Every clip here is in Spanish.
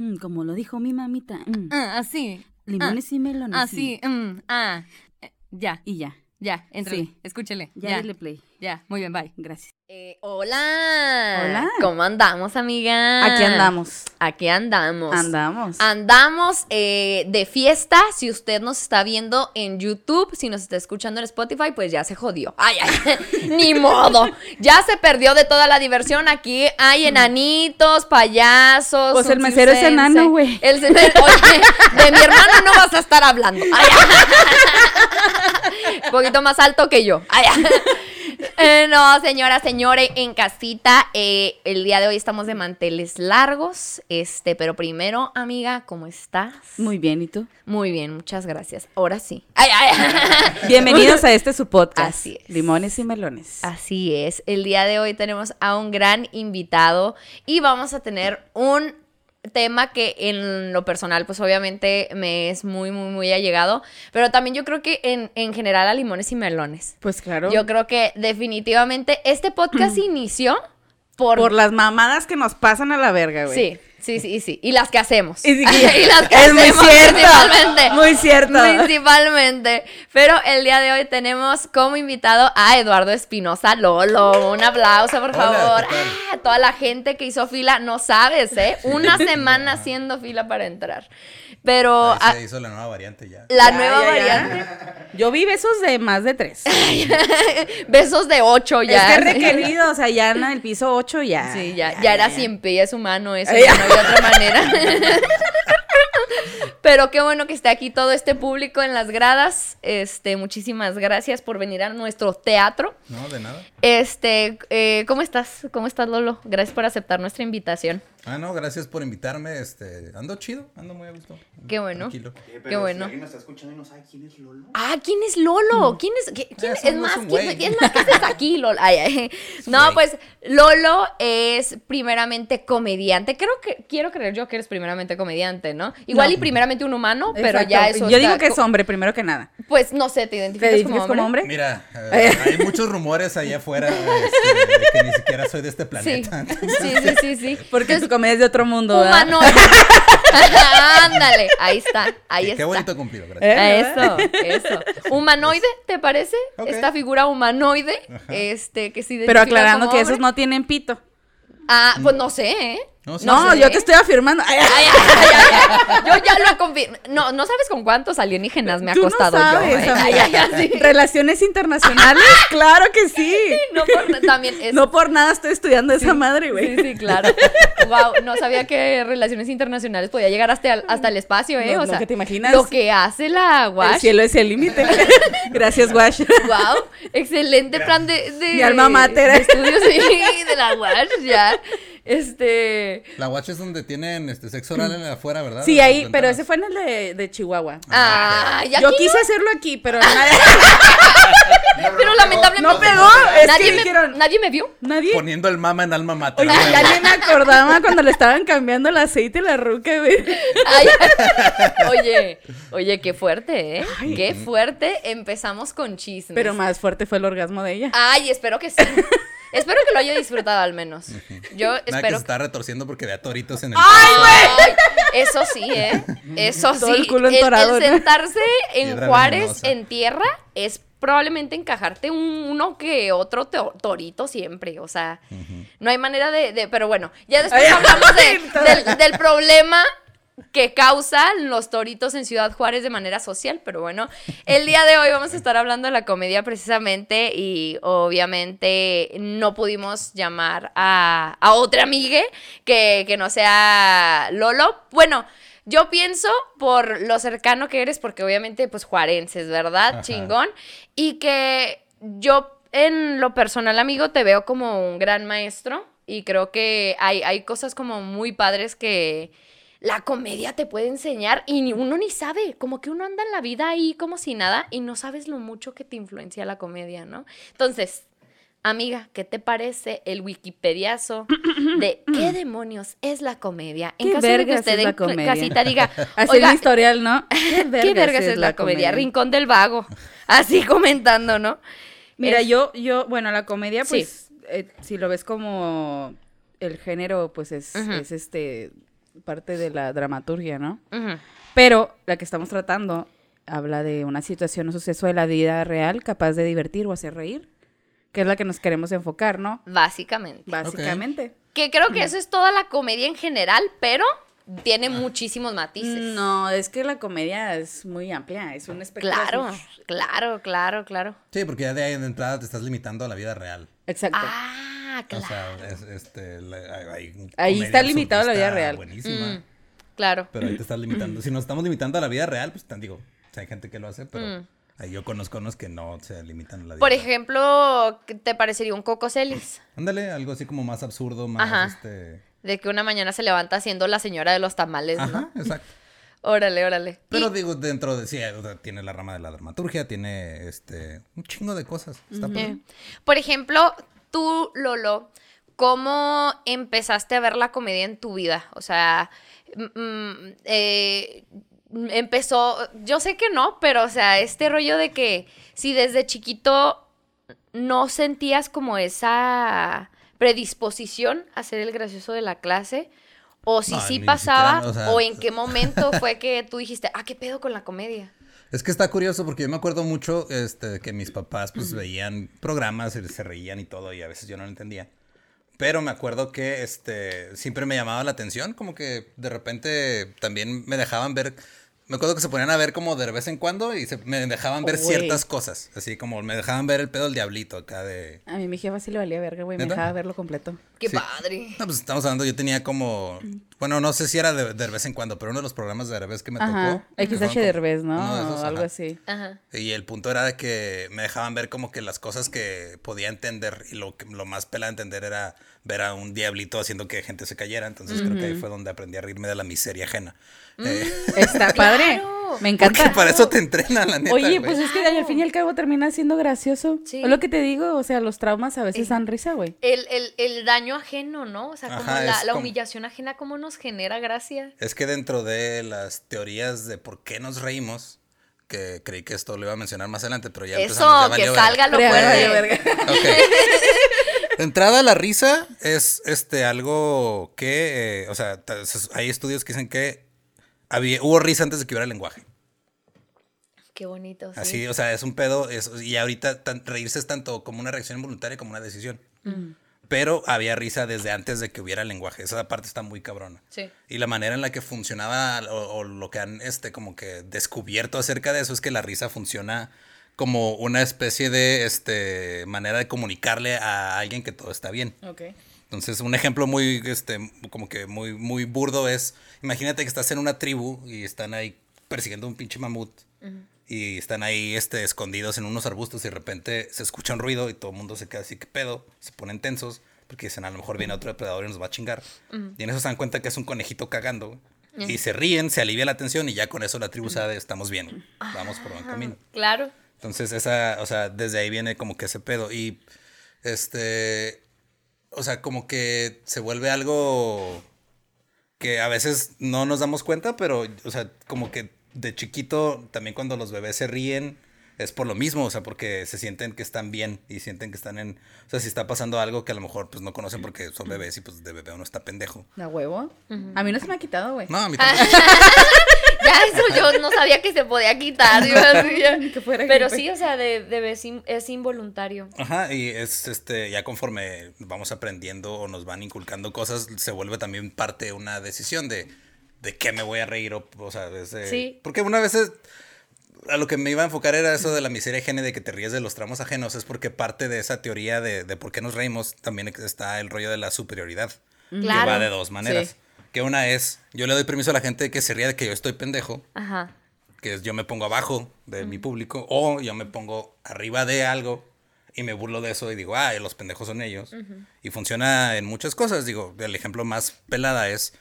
Mm, como lo dijo mi mamita. mm, Ah, así. limones y melones. Así. mm, ah. Eh, Ya, Y ya. Ya, entre. Sí. Escúchele. Ya, Ya, play. ya. Muy bien, bye. Gracias. Eh, hola. Hola. ¿Cómo andamos, amiga? Aquí andamos. Aquí andamos. Andamos. Andamos eh, de fiesta. Si usted nos está viendo en YouTube, si nos está escuchando en Spotify, pues ya se jodió. Ay, ay, ni modo. Ya se perdió de toda la diversión. Aquí hay enanitos, payasos. Pues el mesero es enano, güey. El ce- Oye, de mi hermano no vas a estar hablando. Ay, ay. Un poquito más alto que yo. Ay. Eh, no, señora, señores, en casita, eh, el día de hoy estamos de manteles largos, este, pero primero, amiga, ¿cómo estás? Muy bien, ¿y tú? Muy bien, muchas gracias. Ahora sí. Ay, ay. Bienvenidos a este su podcast. Así es. Limones y melones. Así es, el día de hoy tenemos a un gran invitado y vamos a tener un tema que en lo personal pues obviamente me es muy muy muy allegado, pero también yo creo que en, en general a limones y melones. Pues claro. Yo creo que definitivamente este podcast inició por... Por las mamadas que nos pasan a la verga, güey. Sí, sí, sí, sí. Y las que hacemos. Y, sí, Y las que es muy hacemos cierto. principalmente. Muy cierto. Principalmente. Pero el día de hoy tenemos como invitado a Eduardo Espinosa Lolo. Un aplauso, por favor. Ah, toda la gente que hizo fila, no sabes, ¿eh? Una semana haciendo fila para entrar. Pero Ahí ah, se hizo la nueva variante ya. la Ya, nueva ya, ya. variante, Yo vi besos de más de tres. besos de ocho ya. Es que requerido, o sea, ya en el piso 8 ya. Sí, ya, ya, era cien pies humano eso, Ay, ya no había otra manera. Pero qué bueno que esté aquí todo este público en las gradas. Este, muchísimas gracias por venir a nuestro teatro. No, de nada. Este, eh, ¿cómo estás? ¿Cómo estás, Lolo? Gracias por aceptar nuestra invitación. Ah, no, gracias por invitarme. Este, ando chido, ando muy a gusto. Qué bueno. Tranquilo. Eh, Qué bueno. Si alguien nos está escuchando y no sabe quién es Lolo. Ah, ¿quién es Lolo? ¿Quién es? qué- quién- Ah, es más, es un ¿quién, quién más? ¿Qué haces aquí, Lolo? Ay, ay. No, pues Lolo es primeramente comediante. Creo que quiero creer yo que eres primeramente comediante, ¿no? Igual No. y primeramente un humano, pero Exacto. ya eso Yo está digo que es hombre, primero que nada. Pues no sé, ¿te ¿Te identificas, como hombre? Mira, eh, hay muchos rumores allá afuera este, de que ni siquiera soy de este planeta. sí, sí, sí, sí. Porque comedia es de otro mundo, ¿verdad? Humanoide. Ándale, ahí está, ahí Qué está. bonito cumplido, gracias. ¿Eh? Eso, eso. Humanoide, ¿te parece? Esta figura humanoide, este, que sí Pero aclarando que esos no tienen pito. Ah, pues no sé, ¿eh? No, sí, No, yo te estoy afirmando. Ay, ay, Ay, ay, ay, ay, ay. Yo ya lo confirmo. No, no sabes con cuántos alienígenas me ha no costado sabes, yo. ¿eh? Ay, amiga. ay, ay, sí. Relaciones internacionales, claro que sí. No, por- también es. No por nada estoy estudiando esa madre, güey. Sí, sí, claro. Wow, no sabía que relaciones internacionales podía llegar hasta el, hasta el espacio, ¿eh? Lo- o lo sea, que te imaginas. Lo que hace la El Wash. cielo es el límite. Gracias, Wash. Wow, excelente plan de, de Mi alma mater. de estudios sí, de la Wash, ya. Este, La watch es donde tienen este sexo oral en afuera, ¿verdad? Sí, ahí, pero ese fue en el de, de Chihuahua. ah, ya Yo aquí quise hacerlo aquí, pero nadie, pero lamentablemente no pegó, es nadie que me, dijeron- nadie me vio. nadie. Poniendo el mama en alma mater. Oye, ya ni me acordaba cuando le estaban cambiando el aceite a la ruca, güey. Ay, oye, oye, qué fuerte, ¿eh? Ay. Qué fuerte. Empezamos con chismes. Pero más fuerte fue el orgasmo de ella. Ay, espero que sí. Espero que lo haya disfrutado al menos. Yo Nada que se espero. está retorciendo porque vea toritos en el Ay, eso sí, ¿eh? Eso Todo sí. el culo entorado, ¿no? sentarse en Juárez, venenosa. en tierra, es probablemente encajarte un- uno que otro to- torito siempre. O sea, no hay manera de, de- Pero bueno, ya después hablamos de- del problema que causan los toritos en Ciudad Juárez de manera social, pero bueno, el día de hoy vamos a estar hablando de la comedia precisamente y obviamente no pudimos llamar a, a otra amiga que, que no sea Lolo. Bueno, yo pienso por lo cercano que eres, porque obviamente pues juarenses, ¿verdad? Ajá. Chingón. Y que yo en lo personal, amigo, te veo como un gran maestro y creo que hay, hay cosas como muy padres que la comedia te puede enseñar y ni uno ni sabe, como que uno anda en la vida ahí como si nada y no sabes lo mucho que te influencia la comedia, ¿no? Entonces, amiga, ¿qué te parece el wikipediazo de qué demonios es la comedia? En ¿Qué caso de que usted es la comedia? casita diga, Así "Oiga, el historial, ¿no? ¿Qué ¿Qué vergas es la comedia? Rincón del Vago. Así comentando, ¿no? Mira, Es- yo, yo, bueno, la comedia, Sí. pues, eh, si lo ves como el género, pues es, es este parte de la dramaturgia, ¿no? Pero la que estamos tratando habla de una situación o suceso de la vida real capaz de divertir o hacer reír, que es la que nos queremos enfocar, ¿no? Básicamente. Básicamente. Que creo que eso es toda la comedia en general, pero tiene muchísimos matices. No, es que la comedia es muy amplia, es un espectro. Claro, claro, claro, claro. Sí, porque ya de ahí de entrada te estás limitando a la vida real. Exacto. Ah, claro. O sea, es, este, la- hay- hay Ahí está limitado a la vida real. Buenísima. Mm, claro. Pero ahí te estás limitando. Si nos estamos limitando a la vida real, pues digo, o sea, hay gente que lo hace, pero Mm. ahí yo conozco unos que no se limitan a la vida Por ejemplo, ¿qué ¿te parecería un Coco Celis? Ándale, algo así como más absurdo, más Ajá. este. De que una mañana se levanta haciendo la señora de los tamales, ¿no? Ajá, exacto. Órale, órale. Pero Y- digo, dentro de sí, o sea, tiene la rama de la dramaturgia, tiene este un chingo de cosas. Está. Eh, Por ejemplo, tú, Lolo, ¿cómo empezaste a ver la comedia en tu vida? O sea, mm, mm, eh, empezó, yo sé que no, pero o sea, este rollo de que si desde chiquito no sentías como esa predisposición a ser el gracioso de la clase, o si No, sí pasaba, siquiera, o sea, o en qué momento fue que tú dijiste, ah, ¿qué pedo con la comedia? Es que está curioso porque yo me acuerdo mucho este, que mis papás pues veían programas y se reían y todo y a veces yo no lo entendía. Pero me acuerdo que este siempre me llamaba la atención, como que de repente también me dejaban ver, me acuerdo que se ponían a ver como de vez en cuando y se, me dejaban ver ciertas cosas, así como me dejaban ver el pedo del diablito acá de... A mí mi jefa sí le valía verga, güey, me dejaba verlo completo. ¡Qué Sí. padre! No, pues estamos hablando, yo tenía como, bueno, no sé si era de, de vez en cuando, pero uno de los programas de vez que me Ajá, tocó. XH Derbez, ¿no? esos, o algo ajá. así. Ajá. Y el punto era de que me dejaban ver como que las cosas que podía entender y lo, que, lo más pela de entender era ver a un diablito haciendo que gente se cayera. Entonces creo que ahí fue donde aprendí a reírme de la miseria ajena. Eh, Está padre. Me porque encanta. para eso te entrenan, la neta. Oye, pues es que al fin y al cabo termina siendo gracioso. Sí. Es lo que te digo, o sea, los traumas a veces Eh. dan risa, güey. El, el, el daño ajeno, ¿no? O sea, como Ajá, la, es la como- humillación ajena, ¿cómo nos genera gracia? Es que dentro de las teorías de por qué nos reímos, que creí que esto lo iba a mencionar más adelante, pero ya Eso, empezamos, ya que salga lo fuerte. valió verga. Ok. De entrada, la risa es este algo que, eh, o sea, hay estudios que dicen que había, hubo risa antes de que hubiera lenguaje. Qué bonito, sí. Así, o sea, es un pedo, es- y ahorita tan- reírse es tanto como una reacción involuntaria como una decisión. Pero había risa desde antes de que hubiera lenguaje. Esa parte está muy cabrona. Sí. Y la manera en la que funcionaba o, o lo que han este como que descubierto acerca de eso es que la risa funciona como una especie de este manera de comunicarle a alguien que todo está bien. Ok. Entonces, un ejemplo muy, este, como que muy, muy burdo es, imagínate que estás en una tribu y están ahí persiguiendo un pinche mamut y están ahí, este, escondidos en unos arbustos y de repente se escucha un ruido y todo el mundo se queda así, ¿qué pedo? Se ponen tensos porque dicen, a lo mejor viene otro depredador y nos va a chingar. Y en eso se dan cuenta que es un conejito cagando y se ríen, se alivia la tensión y ya con eso la tribu sabe, estamos bien, vamos por buen camino. Claro. Entonces, esa, o sea, desde ahí viene como que ese pedo. Y, este, o sea, como que se vuelve algo que a veces no nos damos cuenta, pero, o sea, como que de chiquito, también cuando los bebés se ríen, es por lo mismo, o sea, porque se sienten que están bien y sienten que están en, o sea, si está pasando algo que a lo mejor pues no conocen porque son bebés y pues de bebé uno está pendejo. ¿La huevo? A mí no se me ha quitado, güey. No, a mí Ah, tampoco. Ya eso yo no sabía que se podía quitar. yo así que fuera Pero gripe. sí, o sea, de, de vez in- es involuntario. Ajá, y es este, ya conforme vamos aprendiendo o nos van inculcando cosas, se vuelve también parte de una decisión de, de qué me voy a reír, o, o sea, desde- Sí. Porque una vez es- a lo que me iba a enfocar era eso de la miseria y de que te ríes de los tramos ajenos, es porque parte de esa teoría de, de por qué nos reímos también está el rollo de la superioridad, que Claro. va de dos maneras. Sí. Que una es, yo le doy permiso a la gente que se ría de que yo estoy pendejo, Ajá. que es yo me pongo abajo de mi público o yo me pongo arriba de algo y me burlo de eso y digo, ah, los pendejos son ellos. Y funciona en muchas cosas. Digo, el ejemplo más pelada es,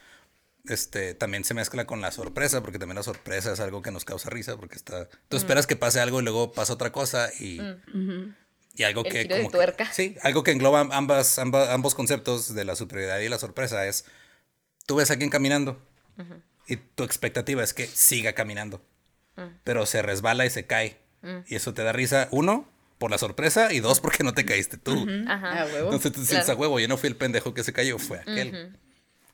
este, también se mezcla con la sorpresa, porque también la sorpresa es algo que nos causa risa, porque está, tú esperas que pase algo y luego pasa otra cosa y... Y algo El que giro de como que- tuerca. sí, algo que engloba ambas, amba- ambos conceptos de la superioridad y la sorpresa es, tú ves a alguien caminando y tu expectativa es que siga caminando, pero se resbala y se cae. Y eso te da risa, uno, por la sorpresa y dos, porque no te caíste tú. Ajá. A huevo. Entonces tú dices, Claro. a huevo, yo no fui el pendejo que se cayó, fue aquel.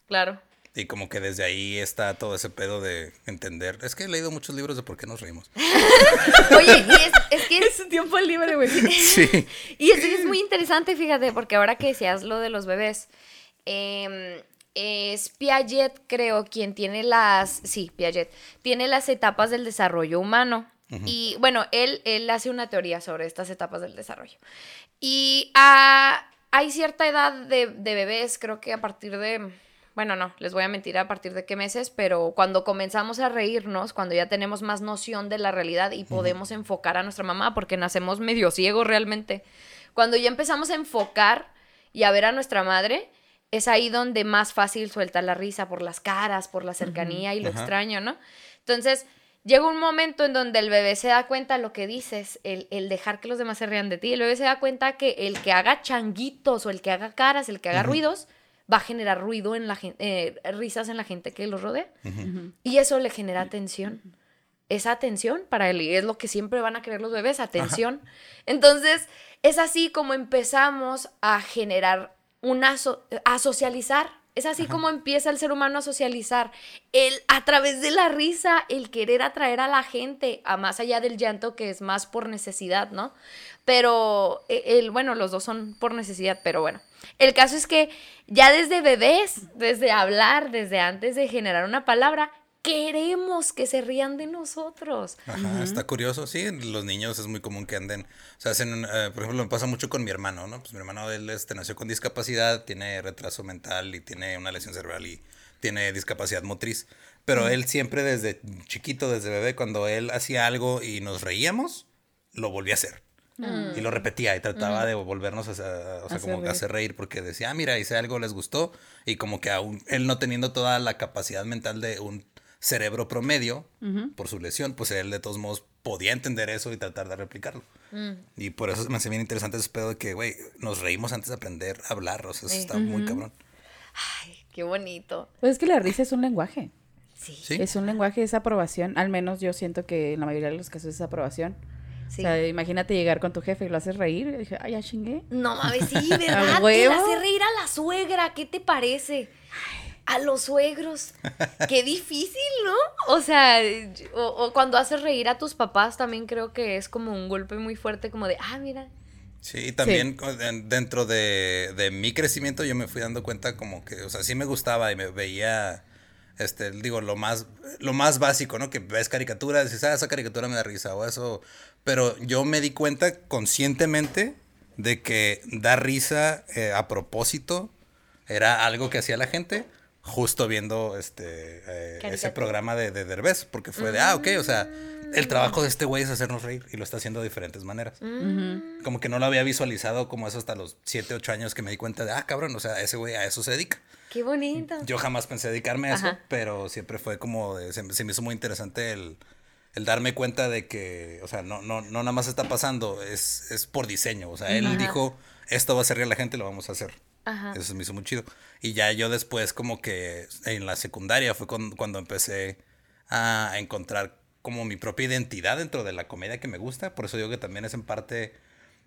Claro. Y como que desde ahí está todo ese pedo de entender. Es que he leído muchos libros de por qué nos reímos. Oye, y es, es que es, Es tiempo libre, güey. Sí. y es, es muy interesante, fíjate, porque ahora que decías lo de los bebés, em, es Piaget, creo, quien tiene las, sí, Piaget, tiene las etapas del desarrollo humano. Y bueno, él, él hace una teoría sobre estas etapas del desarrollo. Y ah, hay cierta edad de, de bebés, creo que a partir de, bueno, no, les voy a mentir a partir de qué meses, pero cuando comenzamos a reírnos, cuando ya tenemos más noción de la realidad y podemos enfocar a nuestra mamá, porque nacemos medio ciegos realmente, cuando ya empezamos a enfocar y a ver a nuestra madre, es ahí donde más fácil suelta la risa por las caras, por la cercanía y lo extraño, ¿no? Entonces, llega un momento en donde el bebé se da cuenta de lo que dices, el, el dejar que los demás se rían de ti. El bebé se da cuenta que el que haga changuitos o el que haga caras, el que haga ruidos, va a generar ruido en la gente, risas en la gente que los rodea. Y eso le genera atención. Esa atención para él, y es lo que siempre van a querer los bebés, atención. Entonces, es así como empezamos a generar una, so- a socializar. Es así como empieza el ser humano a socializar. El, a través de la risa, el querer atraer a la gente, a más allá del llanto, que es más por necesidad, ¿no? Pero, eh, el, bueno, los dos son por necesidad, pero bueno. El caso es que ya desde bebés, desde hablar, desde antes de generar una palabra, queremos que se rían de nosotros. Ajá, está curioso, sí, los niños es muy común que anden, o sea, hacen, eh, por ejemplo, me pasa mucho con mi hermano, ¿no? Pues mi hermano, él este, nació con discapacidad, tiene retraso mental y tiene una lesión cerebral y tiene discapacidad motriz, pero él siempre desde chiquito, desde bebé, cuando él hacía algo y nos reíamos, lo volvía a hacer. Y lo repetía y trataba de volvernos a, hacer- o sea, Hacer como reír. hacer reír porque decía, ah, mira, hice algo, les gustó. Y como que aún él no teniendo toda la capacidad mental de un cerebro promedio por su lesión, pues él de todos modos podía entender eso y tratar de replicarlo. Y por eso me hace bien interesante ese pedo de que, güey, nos reímos antes de aprender a hablar. O sea, eso Sí. está muy cabrón. Ay, qué bonito. Pues es que la risa es un lenguaje. Sí. Sí. Es un lenguaje, es aprobación. Al menos yo siento que en la mayoría de los casos es aprobación. Sí. O sea, imagínate llegar con tu jefe y lo haces reír. Y dije, ay, ya chingué. No mames, sí, ¿verdad? Él huevo? hace reír a la suegra, ¿qué te parece? A los suegros. Qué difícil, ¿no? O sea, o, o cuando haces reír a tus papás también creo que es como un golpe muy fuerte, como de, ah, mira. Sí, y también dentro de, de mi crecimiento yo me fui dando cuenta como que, o sea, sí me gustaba y me veía, este, digo, lo más, lo más básico, ¿no? Que ves caricaturas y dices, ah, esa caricatura me da risa o eso, pero yo me di cuenta conscientemente de que dar risa eh, a propósito era algo que hacía la gente justo viendo este eh, ese programa de, de Derbez, porque fue de, ah, ok, o sea, el trabajo de este güey es hacernos reír y lo está haciendo de diferentes maneras. Como que no lo había visualizado como eso hasta los 7, 8 años que me di cuenta de, ah, cabrón, o sea, ese güey a eso se dedica. Qué bonito. Yo jamás pensé dedicarme a eso, Ajá. pero siempre fue como, de- se, se me hizo muy interesante el, el darme cuenta de que, o sea, no, no, no nada más está pasando, es, es por diseño. O sea, él Ajá. dijo, esto va a hacer reír a la gente, lo vamos a hacer. Ajá. Eso me hizo muy chido. Y ya yo después como que en la secundaria fue con- cuando empecé a encontrar como mi propia identidad dentro de la comedia que me gusta. Por eso digo que también es en parte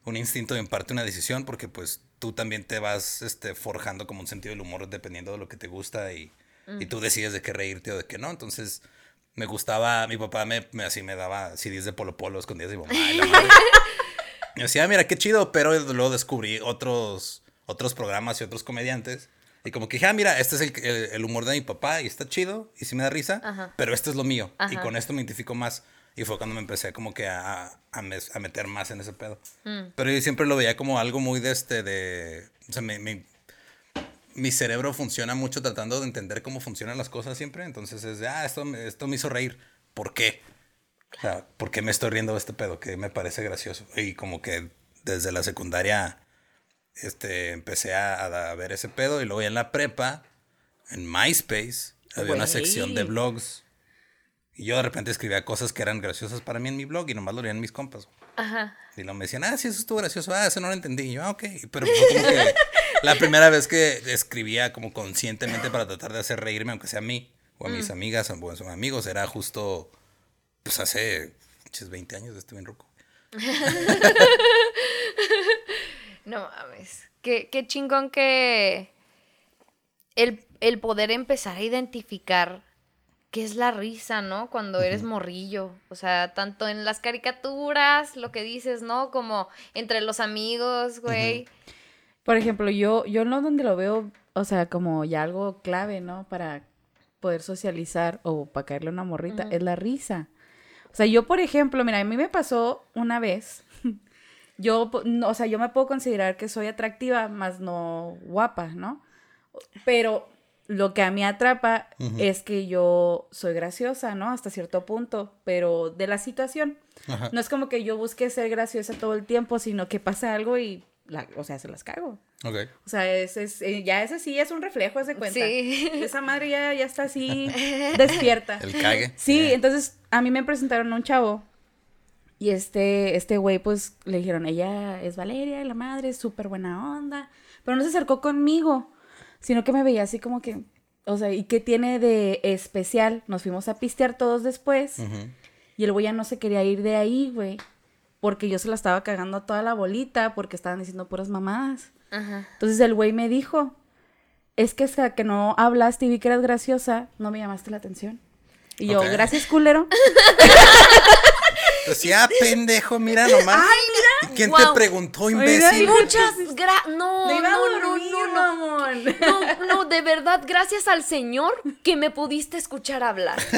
un instinto y en parte una decisión, porque pues tú también te vas este, forjando como un sentido del humor dependiendo de lo que te gusta y, y tú decides de qué reírte o de qué no. Entonces me gustaba, mi papá me, me- así me daba CDs de Polo Polo escondidas de mi mamá. y la madre. Y decía, "Ah, mira, qué chido, pero luego descubrí otros, otros programas y otros comediantes. Y como que dije, ah, mira, este es el, el- el humor de mi papá y está chido y sí me da risa, Ajá. pero este es lo mío. Y Ajá. con esto me identifico más. Y fue cuando me empecé como que a, a, mes- a meter más en ese pedo. Mm. Pero yo siempre lo veía como algo muy de este, de... O sea, me- me- mi cerebro funciona mucho tratando de entender cómo funcionan las cosas siempre. Entonces es de, ah, esto, me- esto me hizo reír. ¿Por qué? O sea, ¿por qué me estoy riendo de este pedo? Que me parece gracioso. Y como que desde la secundaria este, empecé a, a ver ese pedo. Y luego ya en la prepa, en MySpace, había una sección de blogs. Y yo de repente escribía cosas que eran graciosas para mí en mi blog y nomás lo leían mis compas. Ajá. Y luego me decían, ah, sí, eso estuvo gracioso. Ah, eso no lo entendí. Y yo, ah, ok. Pero fue como que la primera vez que escribía como conscientemente para tratar de hacer reírme, aunque sea a mí o a mis amigas o a mis amigos, era justo, pues hace pinches 20 años estuve en Ruco. No mames. Qué, qué chingón que. El, el poder empezar a identificar qué es la risa, ¿no? Cuando eres morrillo. O sea, tanto en las caricaturas, lo que dices, ¿no? Como entre los amigos, güey. Por ejemplo, yo, yo no donde lo veo, o sea, como ya algo clave, ¿no? Para poder socializar o para caerle una morrita, es la risa. O sea, yo, por ejemplo, mira, a mí me pasó una vez. Yo, no, o sea, yo me puedo considerar que soy atractiva, más no guapa, ¿no? Pero lo que a mí atrapa es que yo soy graciosa, ¿no? Hasta cierto punto, pero de la situación. Ajá. No es como que yo busque ser graciosa todo el tiempo, sino que pasa algo y, la, o sea, se las cago. Ok. O sea, ese es, eh, ya ese sí es un reflejo, de cuenta. Sí. Esa madre ya, ya está así despierta. El cague. Sí, Yeah. entonces a mí me presentaron a un chavo y este, este güey pues le dijeron, ella es Valeria, la madre, es súper buena onda, pero no se acercó conmigo, sino que me veía así como que, o sea, ¿y qué tiene de especial? Nos fuimos a pistear todos después y el güey ya no se quería ir de ahí, güey, porque yo se la estaba cagando a toda la bolita porque estaban diciendo puras mamadas. Ajá. Entonces el güey me dijo, es que hasta que no hablaste y vi que eras graciosa, no me llamaste la atención. Y yo, gracias, culero. Pues ya, pendejo, mira nomás. Ay, ¿Y quién te preguntó, imbécil? Muchas gra no, no, no, dormir, no, no. mamón. No, no, de verdad, gracias al Señor que me pudiste escuchar hablar.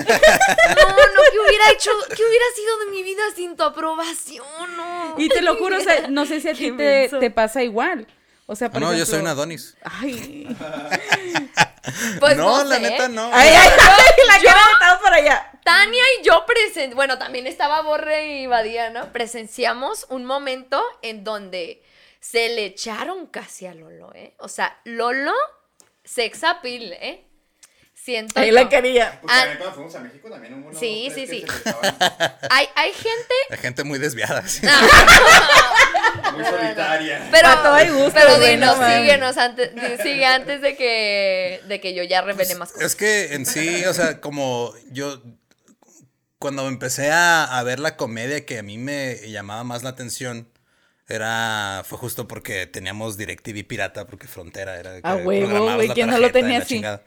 No, no, ¿qué hubiera hecho? ¿Qué hubiera sido de mi vida sin tu aprobación? No. Y te lo juro, o sea, no sé si a ti te pasa igual. O sea, Ah, por no, yo soy un Adonis. Ay. Pues no, no, la neta no. Ay, ay, ay, la cara estaba para allá. Tania y yo presen bueno, también estaba Borre y Badía, ¿no? Presenciamos un momento en donde se le echaron casi a Lolo, ¿eh? O sea, Lolo, sex appeal, ¿eh? Siento Ahí yo. la quería. Pues Ah. también cuando fuimos a México también hubo unos Sí, sí, sí. Hay, hay gente, La gente muy desviada. sí. Muy solitaria. pero, Pa' todo hay gusto, pero dinos, síguenos antes, sigue antes de que, de que yo ya revele más cosas. Es que en sí, o sea, como yo, cuando empecé a, a ver la comedia que a mí me llamaba más la atención, era, fue justo porque teníamos DirecTV pirata, porque Frontera era... A que huevo, güey, ¿quién no lo tenía así? chingada.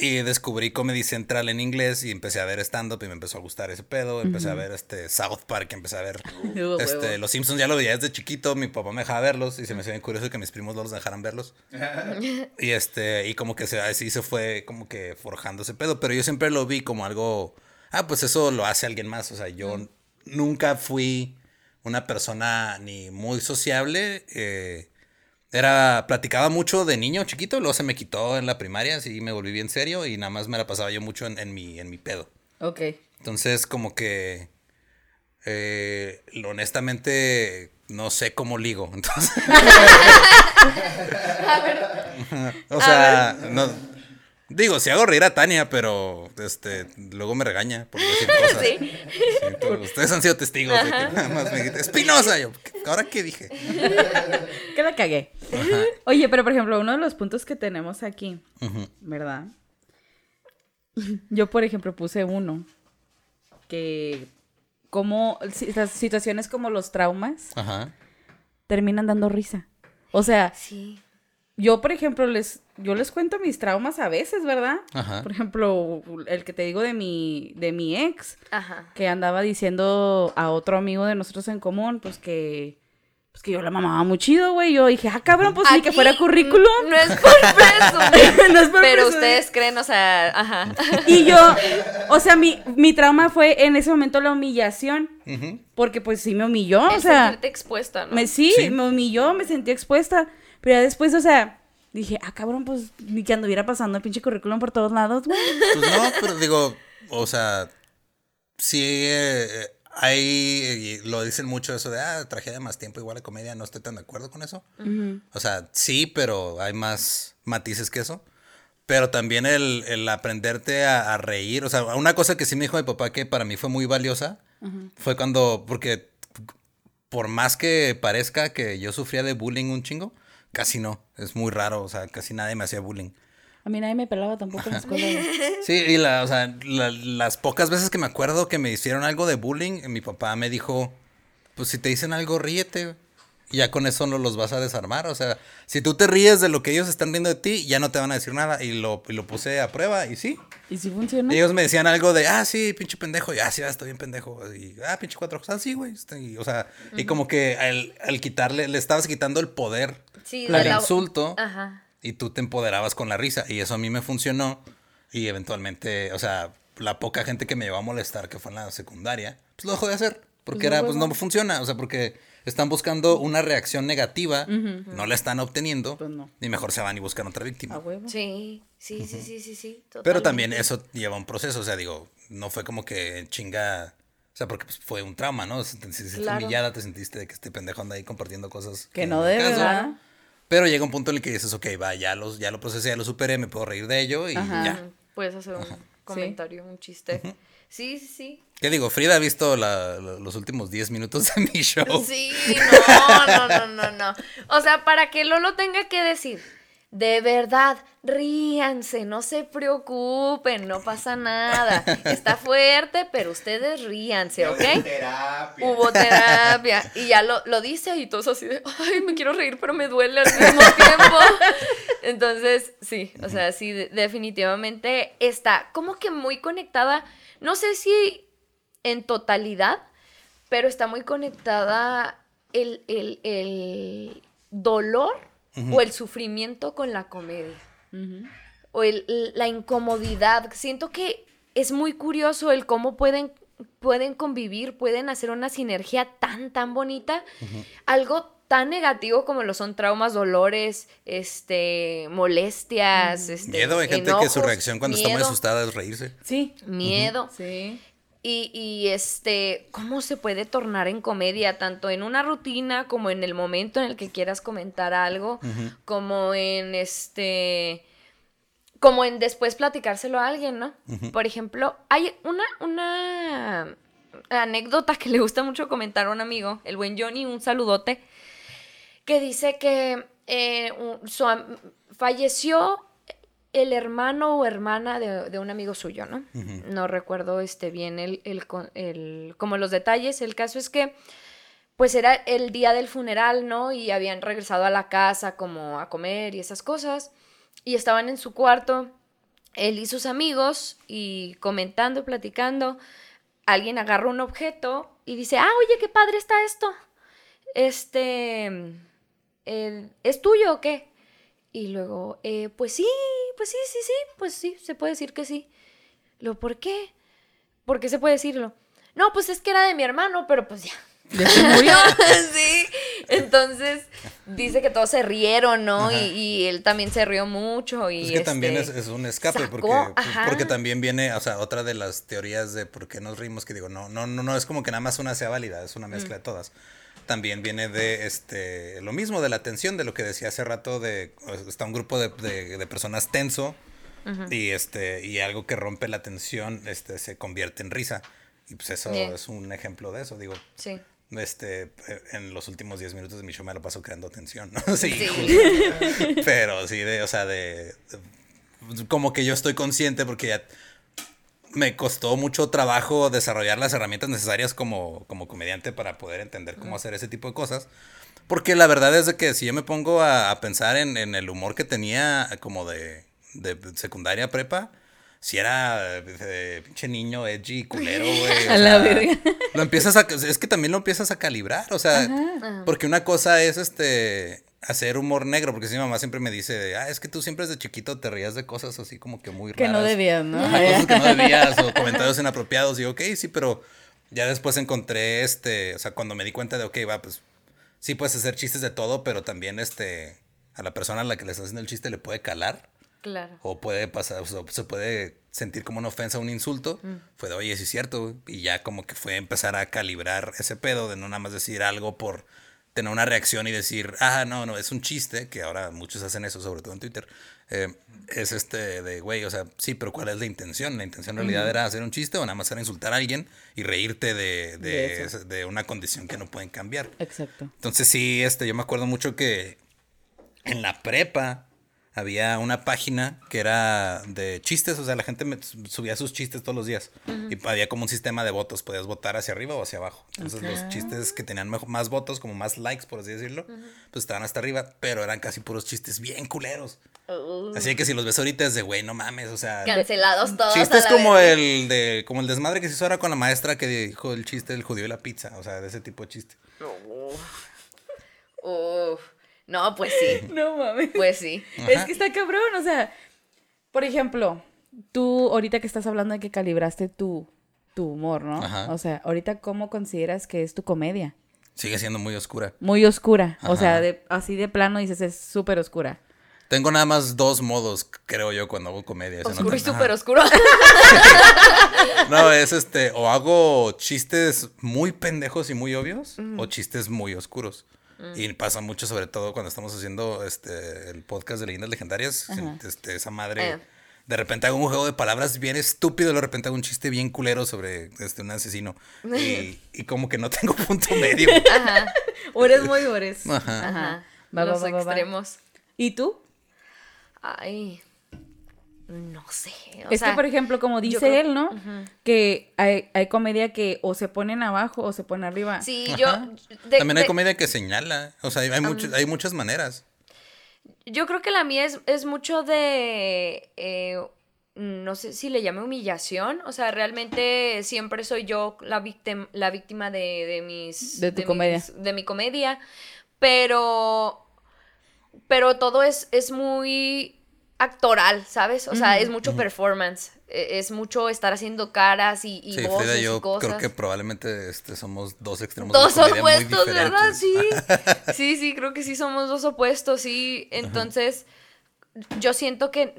Y descubrí Comedy Central en inglés y empecé a ver stand-up y me empezó a gustar ese pedo. Empecé a ver este South Park, empecé a ver este. Los Simpsons, ya lo veía desde chiquito, mi papá me dejaba verlos y se me hacía bien curioso que mis primos no los dejaran verlos. Y este, y como que se, así se fue como que forjando ese pedo, pero yo siempre lo vi como algo, ah, pues eso lo hace alguien más, o sea, yo nunca fui una persona ni muy sociable, eh, era, platicaba mucho de niño chiquito, luego se me quitó en la primaria, así me volví bien serio y nada más me la pasaba yo mucho en, en mi, en mi pedo. Ok. Entonces, como que, eh, honestamente, no sé cómo ligo. Entonces, o sea, no, digo, si hago reír a Tania, pero este, luego me regaña por decir cosas. Sí. Sí, pero ustedes han sido testigos de que nada más me dijiste, Espinosa, yo, ¿ahora qué dije? Que la cagué. Oye, pero por ejemplo, uno de los puntos que tenemos aquí. ¿verdad? Yo, por ejemplo, puse uno que como las situaciones como los traumas Ajá. terminan dando risa. O sea, Sí. Yo, por ejemplo, les yo les cuento mis traumas a veces, ¿verdad? Ajá. Por ejemplo, el que te digo de mi de mi ex Ajá. que andaba diciendo a otro amigo de nosotros en común, pues que pues que yo la mamaba muy chido, güey. Yo dije, ah, cabrón, pues ni que fuera currículum. No es por presumir. No es por pero presumir. ustedes creen, o sea, ajá. Y yo, o sea, mi, mi trauma fue en ese momento la humillación, porque pues sí me humilló, o sea, expuesta, ¿no? me, sí, Sí. me humilló, me sentí expuesta, pero ya después, o sea, dije, ah, cabrón, pues ni que anduviera pasando el pinche currículum por todos lados, güey. Pues no, pero digo, o sea, sí eh, hay, y lo dicen mucho eso de, ah, tragedia más tiempo igual a comedia, no estoy tan de acuerdo con eso. O sea, sí, pero hay más matices que eso. Pero también el, el aprenderte a, a reír, o sea, una cosa que sí me dijo mi papá que para mí fue muy valiosa, fue cuando, porque por más que parezca que yo sufría de bullying un chingo, casi no, es muy raro, o sea, casi nadie me hacía bullying. A mí nadie me pelaba tampoco en la escuela. Sí, y la, o sea, la- las pocas veces que me acuerdo que me hicieron algo de bullying, mi papá me dijo, pues si te dicen algo, ríete. Y ya con eso no los vas a desarmar. O sea, si tú te ríes de lo que ellos están viendo de ti, ya no te van a decir nada. Y lo, y lo puse a prueba y sí. ¿Y si funciona? Ellos me decían algo de, ah, sí, pinche pendejo. Y ah, sí, ah, está bien pendejo. Y ah, pinche cuatro ojos. Ah, sí, güey. está- y, o sea, y como que al, al quitarle, le estabas quitando el poder Sí, al la- insulto. Ajá. Y tú te empoderabas con la risa. Y eso a mí me funcionó. Y eventualmente, o sea, la poca gente que me llevó a molestar, que fue en la secundaria, pues lo dejó de hacer. Porque Pues, era, no, pues no funciona. O sea, porque están buscando una reacción negativa, no la están obteniendo. Pues no. Y mejor se van y buscan otra víctima. A huevo. Sí, sí, sí, sí, sí, sí. Pero también eso lleva un proceso, o sea, digo, no fue como que chinga, o sea, porque pues, fue un trauma, ¿no? Te sentiste Claro. humillada, te sentiste de que este pendejo anda ahí compartiendo cosas Que no debe, caso. ¿verdad? Pero llega un punto en el que dices, ok, va, ya, los, ya lo procesé, ya lo superé, me puedo reír de ello y Ajá. ya. Puedes hacer un comentario, un chiste. Sí, sí, sí. ¿Qué digo? Frida ha visto la- los últimos 10 minutos de mi show. Sí, no, no, no, no, no. O sea, para que Lolo tenga que decir, de verdad, ríanse, no se preocupen, no pasa nada. Está fuerte, pero ustedes ríanse, ¿ok? Terapia. Hubo terapia. Y ya lo, lo dice y todos así de, ay, me quiero reír, pero me duele al mismo tiempo. Entonces, sí, o sea, sí, de- definitivamente está como que muy conectada. No sé si en totalidad, pero está muy conectada el, el- el dolor o el sufrimiento con la comedia o el- la incomodidad. Siento que es muy curioso el cómo pueden, pueden convivir, pueden hacer una sinergia tan, tan bonita. Algo tan negativo como lo son traumas, dolores, este, molestias, este, Miedo, hay gente que su reacción cuando está muy asustada es reírse. Sí. Miedo. Sí. Y, y, este, cómo se puede tornar en comedia, tanto en una rutina como en el momento en el que quieras comentar algo, como en este, como en después platicárselo a alguien, ¿no? Por ejemplo, hay una, una anécdota que le gusta mucho comentar a un amigo, el buen Johnny, un saludote, que dice que eh, un- su falleció el hermano o hermana de, de un amigo suyo, ¿no? No recuerdo este, bien el, el con- el- como los detalles. El caso es que, pues era el día del funeral, ¿no? Y habían regresado a la casa como a comer y esas cosas. Y estaban en su cuarto, él y sus amigos, y comentando, platicando. Alguien agarra un objeto y dice, ah, oye, qué padre está esto. Este, eh, ¿es tuyo o qué? Y luego, eh, pues sí, pues sí, sí, sí, pues sí, se puede decir que sí. Lo, ¿por qué? ¿Por qué se puede decirlo? No, pues es que era de mi hermano, pero pues ya. Ya se murió. sí. Entonces, dice que todos se rieron, ¿no? Y, y él también se rió mucho. Y Es que también es, este, es un escape, sacó- porque, pues, ajá. porque también viene, o sea, otra de las teorías de por qué nos rimos, que digo, no, no, no, no es como que nada más una sea válida, es una mezcla de todas. También viene de este lo mismo, de la tensión, de lo que decía hace rato, de está un grupo de, de- de personas tenso y este, y algo que rompe la tensión, este, se convierte en risa. Y pues eso Yeah. es un ejemplo de eso, digo. Sí. Este, eh, en los últimos 10 minutos de mi show me lo paso creando tensión, ¿no? Sí, Sí. Pero sí, de, o sea, de, de- Como que yo estoy consciente porque ya me costó mucho trabajo desarrollar las herramientas necesarias como, como comediante para poder entender cómo hacer ese tipo de cosas. Porque la verdad es de que si yo me pongo a, a pensar en, en el humor que tenía como de, de secundaria prepa, si era eh, de pinche niño edgy, culero, güey. o A la sea, verga. Lo empiezas a, es que también lo empiezas a calibrar, o sea, porque una cosa es este hacer humor negro, porque si mi mamá siempre me dice, ah, es que tú siempre desde chiquito te rías de cosas así como que muy Que raras. no debías, ¿no? Ajá, cosas que no debías o comentarios inapropiados. Y ok, sí, pero ya después encontré este, o sea, cuando me di cuenta de, ok, va, pues sí puedes hacer chistes de todo, pero también este, a la persona a la que le estás haciendo el chiste le puede calar Claro. o puede pasar, o sea, se puede sentir como una ofensa, un insulto. Fue de, oye, sí es cierto. Y ya como que fue empezar a calibrar ese pedo de no nada más decir algo por tener una reacción y decir, ah, no, no, es un chiste, que ahora muchos hacen eso, sobre todo en Twitter. eh, es este de, güey, o sea, sí, pero ¿cuál es la intención? La intención en realidad era hacer un chiste o nada más era insultar a alguien y reírte de, de, De una condición que no pueden cambiar. Exacto. Entonces sí, este, yo me acuerdo mucho que en la prepa había una página que era de chistes, o sea, la gente subía sus chistes todos los días. Y había como un sistema de votos, podías votar hacia arriba o hacia abajo. Entonces los chistes que tenían más votos, como más likes, por así decirlo, pues estaban hasta arriba, pero eran casi puros chistes bien culeros. Uh, Así que si los ves ahorita es de, güey, no mames, o sea... cancelados todos. Chistes como el de como el desmadre que se hizo ahora con la maestra que dijo el chiste del judío y la pizza, o sea, de ese tipo de chiste. Uf. No, pues sí. No mames. Pues sí. Es que está cabrón, o sea, por ejemplo, tú ahorita que estás hablando de que calibraste tu, tu humor, ¿no? Ajá. O sea, ahorita cómo consideras que es tu comedia? Sigue siendo muy oscura. Muy oscura, o sea, de, así de plano dices es súper oscura. Tengo nada más dos modos, creo yo, cuando hago comedia. Oscuro y súper oscuro. No, es este, o hago chistes muy pendejos y muy obvios, o chistes muy oscuros. Y pasa mucho, sobre todo cuando estamos haciendo este el podcast de leyendas legendarias. Este, esa madre. Eh. De repente hago un juego de palabras bien estúpido, de repente hago un chiste bien culero sobre este, un asesino. Y, y como que no tengo punto medio. Ajá. O eres muy o eres. Ajá. Ajá. Va, Los va, va, va. extremos. ¿Y tú? Ay. No sé. o es sea, que, por ejemplo, como dice creo- él, ¿no? Que hay, hay comedia que o se ponen abajo o se ponen arriba. Sí, yo. De- También hay de- comedia que señala. O sea, hay, hay mucho- hay muchas maneras. Yo creo que la mía es, es mucho de. eh, no sé si le llame humillación. O sea, realmente siempre soy yo la, víctima la víctima de, de mis. De tu comedia. de mi comedia. Pero. Pero todo es, es muy actoral, ¿sabes? O sea, es mucho performance. e- Es mucho estar haciendo caras y, y Sí, voces Frida y y yo cosas. creo que probablemente este, somos dos extremos Dos opuestos, ¿verdad? Sí. Sí, sí, creo que sí somos dos opuestos, sí. Entonces, yo siento que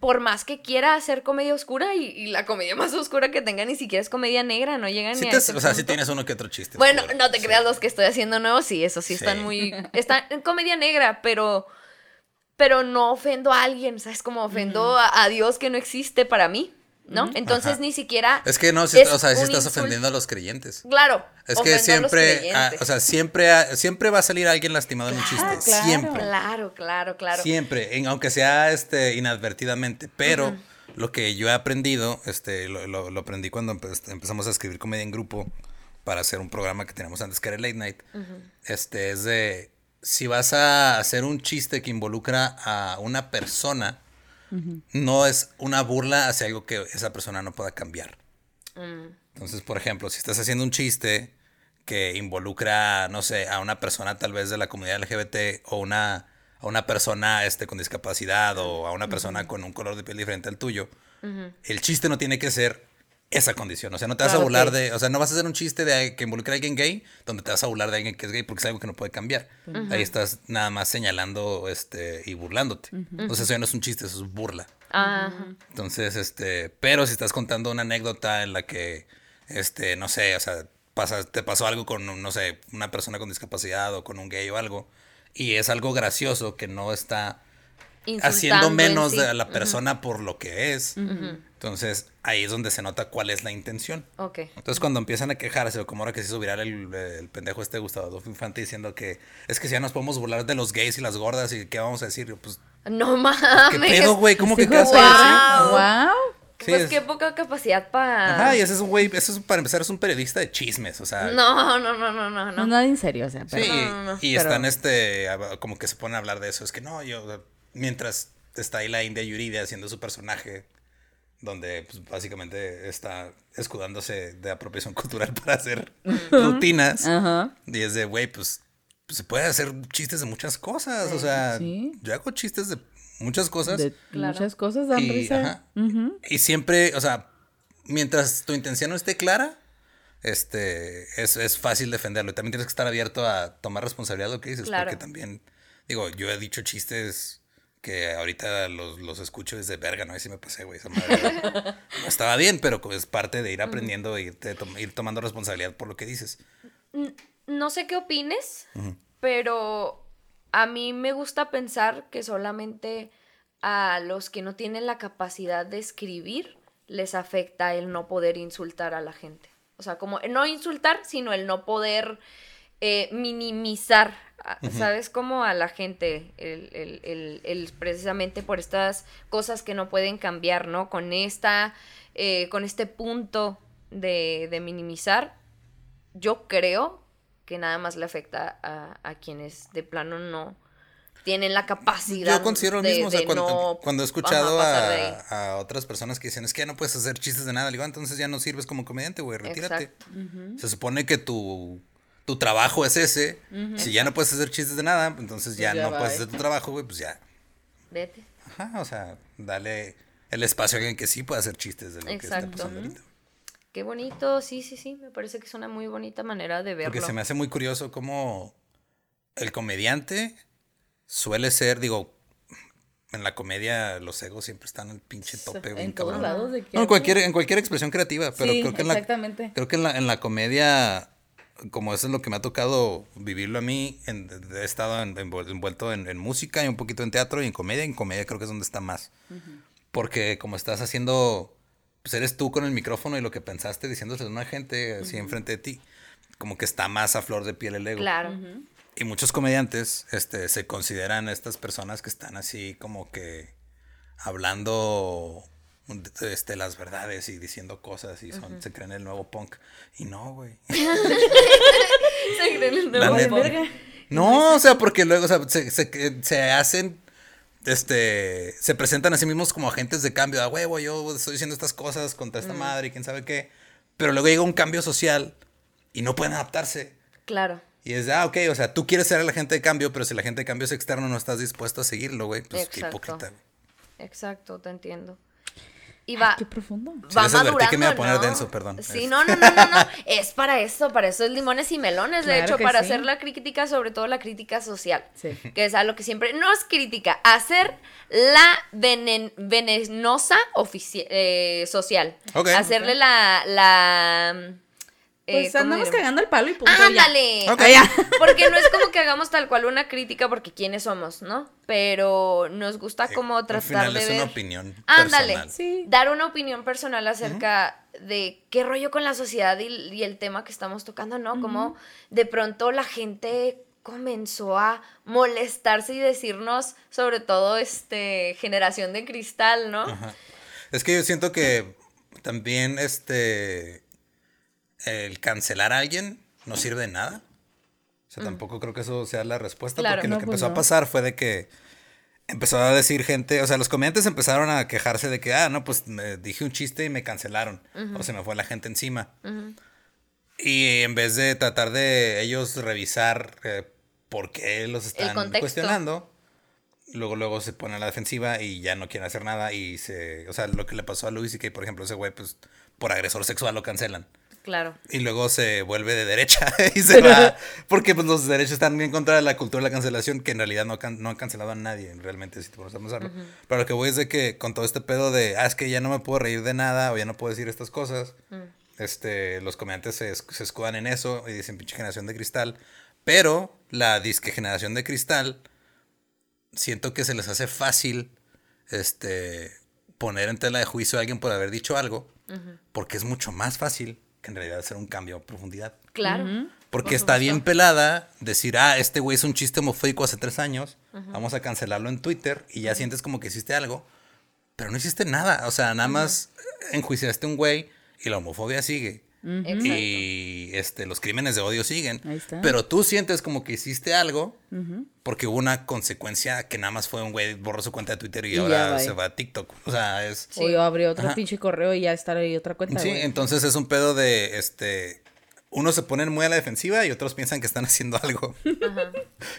por más que quiera hacer comedia oscura y, y la comedia más oscura que tenga ni siquiera es comedia negra, no llegan Sí ni a ese o sea, sí punto. tienes uno que otro chiste. Bueno, no te sí. creas los que estoy haciendo nuevos, sí, eso sí, están Sí. muy... Están en comedia negra, pero... Pero no ofendo a alguien, ¿sabes? Como ofendo a, a Dios que no existe para mí, ¿no? Entonces Ajá. ni siquiera... Es que no, sí, es o sea, un estás insulto. ofendiendo a los creyentes. Claro. Es que a los siempre, ah, o sea, siempre, ah, siempre va a salir alguien lastimado en un chiste. claro. Siempre. Claro, claro, claro. Siempre, en- aunque sea este inadvertidamente, pero lo que yo he aprendido, este, lo, lo- lo aprendí cuando empe- empezamos a escribir comedia en grupo para hacer un programa que teníamos antes que era Late Night. Este es de si vas a hacer un chiste que involucra a una persona, no es una burla hacia algo que esa persona no pueda cambiar. Entonces, por ejemplo, si estás haciendo un chiste que involucra, no sé, a una persona tal vez de la comunidad LGBT o una, a una persona este, con discapacidad o a una persona con un color de piel diferente al tuyo, el chiste no tiene que ser esa condición. O sea, no te vas a burlar de, o sea, no vas a hacer un chiste de que involucre a alguien gay donde te vas a burlar de alguien que es gay porque es algo que no puede cambiar. Ahí estás nada más señalando este, y burlándote. Entonces, eso ya no es un chiste, eso es burla. Ajá. Entonces, este, pero si estás contando una anécdota en la que, este, no sé, o sea, pasa, te pasó algo con, no sé, una persona con discapacidad o con un gay o algo, y es algo gracioso que no está haciendo menos sí. de la persona por lo que es. Entonces, ahí es donde se nota cuál es la intención. Ok. Entonces, cuando empiezan a quejarse, o como ahora que se hizo viral el, el pendejo este Gustavo Adolfo Infante diciendo que es que si ya nos podemos burlar de los gays y las gordas y qué vamos a decir, Yo, pues, No mames. ¿qué pedo, güey? ¿Cómo que Sí, qué decir? Wow. ¡Wow! Sí, pues es- qué poca capacidad para... Ajá, y ese es un güey, ese es para empezar es un periodista de chismes, o sea. No, no, no, no, no, No, nada en serio, o sea, Sí, pero... no, no, no. y Pero- están este, como que se ponen a hablar de eso, es que no, yo, mientras está ahí la India Yuridia haciendo su personaje, donde pues, básicamente está escudándose de apropiación cultural para hacer rutinas, Ajá. y es de, güey, pues, pues, se puede hacer chistes de muchas cosas, o sea, Sí. yo hago chistes de muchas cosas. De Claro. muchas cosas dan Y, risa. ajá. Ujú. Y siempre, o sea, mientras tu intención no esté clara, este, es, es fácil defenderlo. Y también tienes que estar abierto a tomar responsabilidad de lo que dices. Claro. Porque también, digo, yo he dicho chistes que ahorita los, los escucho desde verga, ¿no? Ahí sí me pasé, güey. Esa madre no estaba bien, pero es parte de ir aprendiendo e irte tom- ir tomando responsabilidad por lo que dices. No sé qué opines, pero a mí me gusta pensar que solamente a los que no tienen la capacidad de escribir les afecta el no poder insultar a la gente. O sea, como no insultar, sino el no poder eh, minimizar, a- ¿sabes? Como a la gente, el, el- el- el- precisamente por estas cosas que no pueden cambiar, ¿no? Con esta, eh, con este punto de, de minimizar, yo creo que nada más le afecta a, a quienes de plano no tienen la capacidad Yo considero lo de- mismo, o sea, cuando, no, cuando he escuchado a, a otras personas que dicen, es que ya no puedes hacer chistes de nada, le digo, "Ah, entonces ya no sirves como comediante, güey, retírate. Se supone que tu, tu trabajo es ese, si ya no puedes hacer chistes de nada, entonces ya, Pues ya no puedes hacer tu trabajo, güey, pues ya. Vete. Ajá, o sea, dale el espacio a alguien que sí pueda hacer chistes de lo que está Exacto. ahorita. Qué bonito, sí, sí, sí, me parece que es una muy bonita manera de verlo. Porque se me hace muy curioso cómo el comediante suele ser, digo, en la comedia los egos siempre están al pinche tope, bien en todos cabrón. lados de No, en cualquier, en cualquier expresión creativa, pero Sí, creo que en la, creo que en la, en la comedia, como eso es lo que me ha tocado vivirlo a mí, en- he estado en- envuel- envuelto en, en música y un poquito en teatro y en comedia, en comedia creo que es donde está más. Porque como estás haciendo, pues eres tú con el micrófono y lo que pensaste diciéndoselo a una gente así enfrente de ti, como que está más a flor de piel el ego. Claro. Y muchos comediantes este, se consideran estas personas que están así como que hablando este, las verdades y diciendo cosas y son, se creen el nuevo punk. Y no, güey. Se creen el nuevo punk. verga. No, o sea, porque luego o sea, se, se- se hacen, este, se presentan a sí mismos como agentes de cambio. A huevo, yo estoy diciendo estas cosas contra esta madre y quién sabe qué. Pero luego llega un cambio social y no pueden adaptarse. Claro. Y es, ah, ok, o sea, tú quieres ser el agente de cambio, pero si el agente de cambio es externo, no estás dispuesto a seguirlo, güey. Pues qué Exacto. hipócrita. güey. Exacto, te entiendo. Y va, Qué profundo. Sí, va advertí madurando, que me iba a poner ¿no? denso, perdón. Sí, Es- no, no, no, no, no. Es para eso, para eso es limones y melones, de hecho, para sí. hacer la crítica, sobre todo la crítica social. Sí. Que es a lo que siempre, no es crítica, hacer la venen- venenosa ofici- eh, social. Ok. Hacerle la, la Pues ¿cómo andamos cagando el palo y punto. ¡Ándale! Porque no es como que hagamos tal cual una crítica porque quiénes somos, ¿no? Pero nos gusta como Al tratar final de es ver... una opinión Ándale. personal. Sí. Dar una opinión personal acerca de qué rollo con la sociedad y, y el tema que estamos tocando, ¿no? Como de pronto la gente comenzó a molestarse y decirnos, sobre todo, este, generación de cristal, ¿no? Ajá. Es que yo siento que también este el cancelar a alguien no sirve de nada. O sea, tampoco creo que eso sea la respuesta. Mm. Claro. porque lo que pues empezó a pasar fue de que empezó a decir gente, o sea, los comediantes empezaron a quejarse de que, ah, no, pues me dije un chiste y me cancelaron. O se me fue la gente encima. Y en vez de tratar de ellos revisar eh, por qué los están cuestionando, luego luego se pone a la defensiva y ya no quieren hacer nada y se, o sea, lo que le pasó a Luis y que por ejemplo ese güey pues por agresor sexual lo cancelan. Claro. Y luego se vuelve de derecha y se va. Porque pues, los derechos están en contra de la cultura de la cancelación, que en realidad no, can- no han cancelado a nadie, realmente, si te pones a pensarlo. Pero lo que voy es de que con todo este pedo de, ah, es que ya no me puedo reír de nada o ya no puedo decir estas cosas, este, los comediantes se, se escudan en eso y dicen pinche generación de cristal. Pero la disque generación de cristal, siento que se les hace fácil este, poner en tela de juicio a alguien por haber dicho algo, porque es mucho más fácil que en realidad hacer un cambio a profundidad. Claro. Porque Por está bien pelada decir, ah, este güey es un chiste homofóbico hace tres años, vamos a cancelarlo en Twitter y ya sientes como que hiciste algo, pero no hiciste nada, o sea, nada más enjuiciaste a un güey y la homofobia sigue. Y este, los crímenes de odio siguen. Ahí está. Pero tú sientes como que hiciste algo porque hubo una consecuencia que nada más fue un güey borró su cuenta de Twitter y, ahora se va a TikTok. O sea, es... Sí. O yo abrí otro Ajá. pinche correo y ya estar ahí otra cuenta. Sí, entonces es un pedo de, este, unos se ponen muy a la defensiva y otros piensan que están haciendo algo.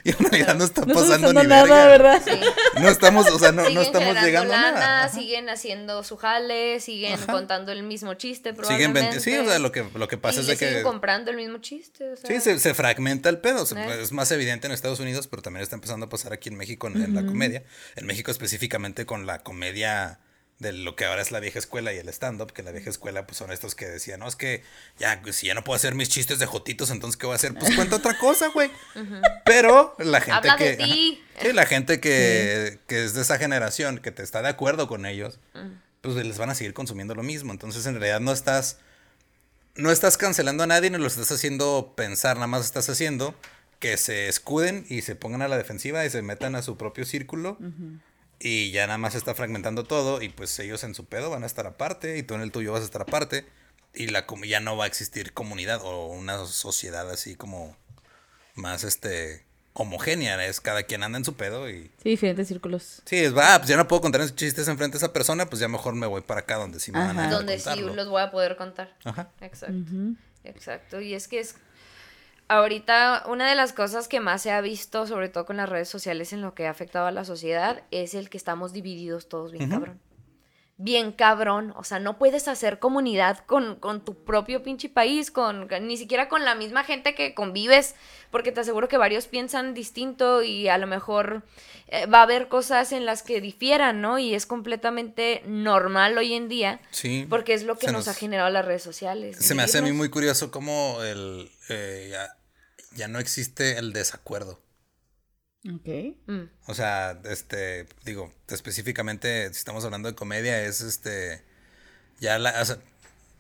y en realidad no está No estamos pasando haciendo ni nada, verga. ¿verdad? Sí. No estamos, o sea, no, no siguen estamos llegando a nada. Ajá. siguen haciendo su jale, siguen Ajá. contando el mismo chiste Siguen probablemente. venti- sí, o sea, lo que, lo que pasa y es de que... siguen comprando el mismo chiste, o sea, Sí, se, se fragmenta el pedo. se- Eh. Es más evidente en Estados Unidos, pero también está empezando a pasar aquí en México en, en la comedia. En México específicamente con la comedia de lo que ahora es la vieja escuela y el stand-up, que la vieja escuela pues son estos que decían, no, es que ya, pues, si ya no puedo hacer mis chistes de jotitos, entonces ¿qué voy a hacer? Pues cuenta otra cosa, güey. Pero la gente Habla que... de ti. ajá, sí, la gente que, que es de esa generación, que te está de acuerdo con ellos, pues les van a seguir consumiendo lo mismo. Entonces en realidad no estás no estás cancelando a nadie ni lo estás haciendo pensar, nada más estás haciendo que se escuden y se pongan a la defensiva y se metan a su propio círculo. Y ya nada más se está fragmentando todo y pues ellos en su pedo van a estar aparte y tú en el tuyo vas a estar aparte. Y la com- ya no va a existir comunidad o una sociedad así como más este homogénea. Es cada quien anda en su pedo y... Sí, diferentes círculos. Sí, es va, pues ya no puedo contar esos chistes enfrente de esa persona, pues ya mejor me voy para acá donde sí me van a Donde sí los voy a poder contar. Ajá. Exacto. Exacto. Y es que es. Ahorita, una de las cosas que más se ha visto, sobre todo con las redes sociales, en lo que ha afectado a la sociedad, es el que estamos divididos todos bien cabrón. Bien cabrón. O sea, no puedes hacer comunidad con, con tu propio pinche país, con, ni siquiera con la misma gente que convives, porque te aseguro que varios piensan distinto y a lo mejor eh, va a haber cosas en las que difieran, ¿no? Y es completamente normal hoy en día. Sí. Porque es lo que nos, nos- ha generado las redes sociales. Se me hace a mí muy curioso cómo el, eh, ya, no existe el desacuerdo. Ok. Mm, O sea, este, digo, específicamente, si estamos hablando de comedia, es este, ya la, o sea,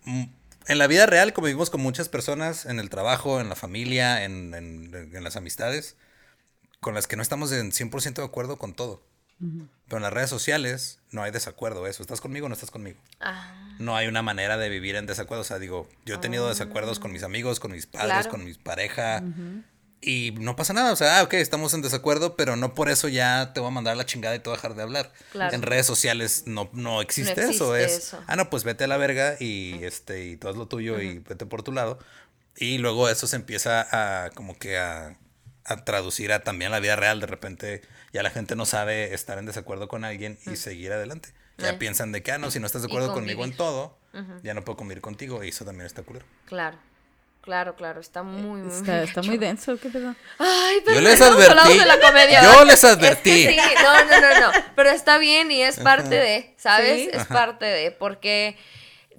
mm, en la vida real convivimos con muchas personas, en el trabajo, en la familia, en, en- en las amistades, con las que no estamos en 100% de acuerdo con todo. Pero en las redes sociales no hay desacuerdo, eso, ¿estás conmigo o no estás conmigo? ah, no hay una manera de vivir en desacuerdo. O sea, digo, yo he tenido desacuerdos con mis amigos, con mis padres, Claro. con mis pareja. Y no pasa nada. O sea, ah, ok, estamos en desacuerdo, pero no por eso ya te voy a mandar la chingada y te voy a dejar de hablar. Claro. En redes sociales no, no existe, No eso. Es, eso. ah, no, pues vete a la verga y, este, y tú haz lo tuyo y vete por tu lado. Y luego eso se empieza a como que a, a traducir a también la vida real. De repente ya la gente no sabe estar en desacuerdo con alguien y seguir adelante. Ya Eh. piensan de que, ah, no, si no estás de acuerdo conmigo en todo, ya no puedo convivir contigo y eso también está culero. claro. Claro, claro. Está muy, muy. Está, está muy denso, ¿qué pedo? Ay, pero Yo les advertí. de la comedia, Yo les Es que advertí. sí, no, no, no, no. Pero está bien y es parte de, ¿sabes? Sí. Es Ajá. parte de, porque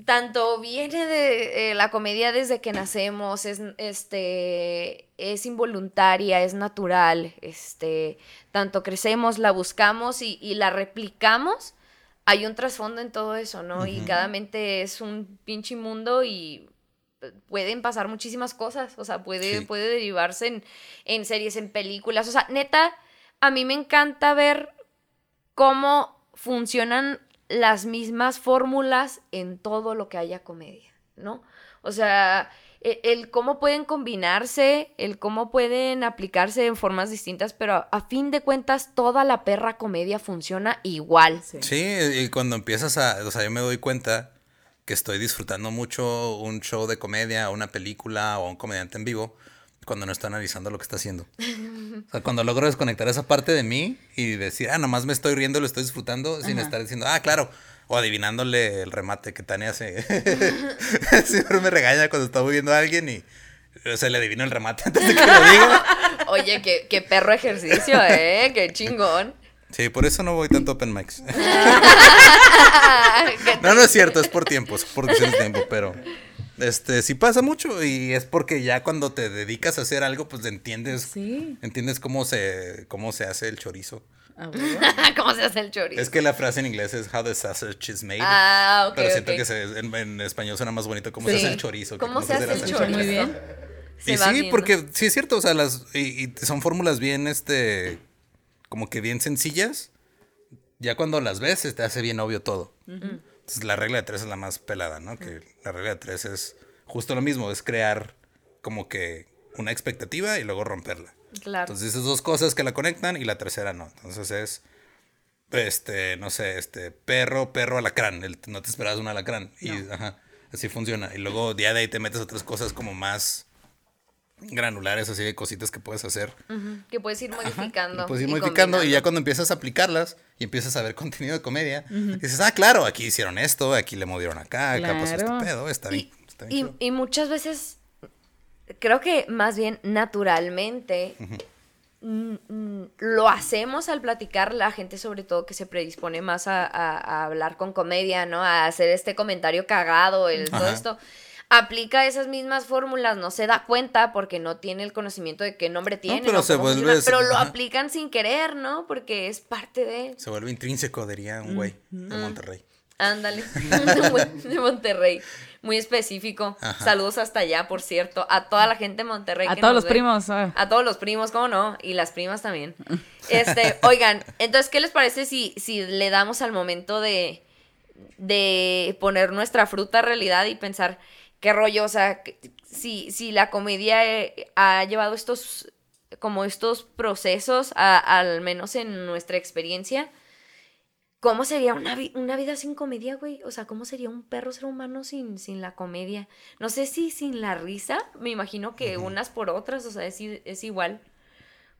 tanto viene de eh, la comedia desde que nacemos, es este es involuntaria, es natural, este, tanto crecemos, la buscamos y, y la replicamos. Hay un trasfondo en todo eso, ¿no? Y cada mente es un pinche mundo y pueden pasar muchísimas cosas, o sea, puede, Sí. puede derivarse en, en series, en películas, o sea, neta, a mí me encanta ver cómo funcionan las mismas fórmulas en todo lo que haya comedia, ¿no? O sea, e- el, cómo pueden combinarse, el cómo pueden aplicarse en formas distintas, pero a, a fin de cuentas toda la perra comedia funciona igual. Sí. Sí, y cuando empiezas a, o sea, yo me doy cuenta que estoy disfrutando mucho un show de comedia, o una película o un comediante en vivo cuando no está analizando lo que está haciendo. O sea, cuando logro desconectar esa parte de mí y decir, ah, nomás me estoy riendo, lo estoy disfrutando, sin estar diciendo, ah, claro, o adivinándole el remate que Tania hace. Siempre me regaña cuando está viendo a alguien y o sea, le adivino el remate antes de que lo diga. Oye, qué, qué perro ejercicio, ¿eh? Qué chingón. Sí, por eso no voy tanto a open mics. No, no es cierto, es por tiempo, es por cuestión de tiempo, pero este sí pasa mucho y es porque ya cuando te dedicas a hacer algo, pues entiendes, Sí. entiendes cómo se, cómo se hace el chorizo. Ah. ¿Cómo se hace el chorizo? Es que la frase en inglés es how the sausage is made. Ah, ok. pero siento que se- en, en español suena más bonito cómo Sí. se hace el chorizo. que ¿Cómo se hace el hace chorizo? muy bien. Se y sí, viendo. porque sí es cierto, o sea, las y, y son fórmulas bien, este, como que bien sencillas. Ya cuando las ves, se te hace bien obvio todo. Entonces, la regla de tres es la más pelada, ¿no? Que la regla de tres es justo lo mismo, es crear como que una expectativa y luego romperla. Claro. Entonces, esas dos cosas que la conectan y la tercera no. Entonces es, este, no sé, este, perro, perro, alacrán. El- no te esperabas un alacrán. Y, ajá, así funciona. Y luego ya de ahí te metes otras cosas como más granulares, así de cositas que puedes hacer. Que puedes ir modificando. y puedes ir y modificando y ya cuando empiezas a aplicarlas y empiezas a ver contenido de comedia, dices, ah, claro, aquí hicieron esto, aquí le movieron acá, acá pasó este Claro. pedo, está bien. Y, está bien y- chido". y muchas veces, creo que más bien naturalmente, mm, mm, lo hacemos al platicar la gente sobre todo que se predispone más a, a- a hablar con comedia, ¿no? A hacer este comentario cagado, el, todo esto. Aplica esas mismas fórmulas, no se da cuenta porque no tiene el conocimiento de qué nombre tiene. pero se vuelve- pero lo ajá. aplican sin querer, ¿no? Porque es parte de... Se vuelve intrínseco, diría un güey de Monterrey. Ándale, de Monterrey. Muy específico. Ajá. Saludos hasta allá, por cierto. A toda la gente de Monterrey. A que todos nos los ve. primos. ah. A todos los primos, ¿cómo no? Y las primas también. Este, oigan, entonces, ¿qué les parece si, si le damos al momento de, de poner nuestra fruta a realidad y pensar qué rollo? O sea, si, si la comedia eh, ha llevado estos, como estos procesos, a- al menos en nuestra experiencia, ¿cómo sería una, vi- una vida sin comedia, güey? O sea, ¿cómo sería un perro ser humano sin, sin la comedia? No sé si sin la risa, me imagino que unas por otras, o sea, es, es igual.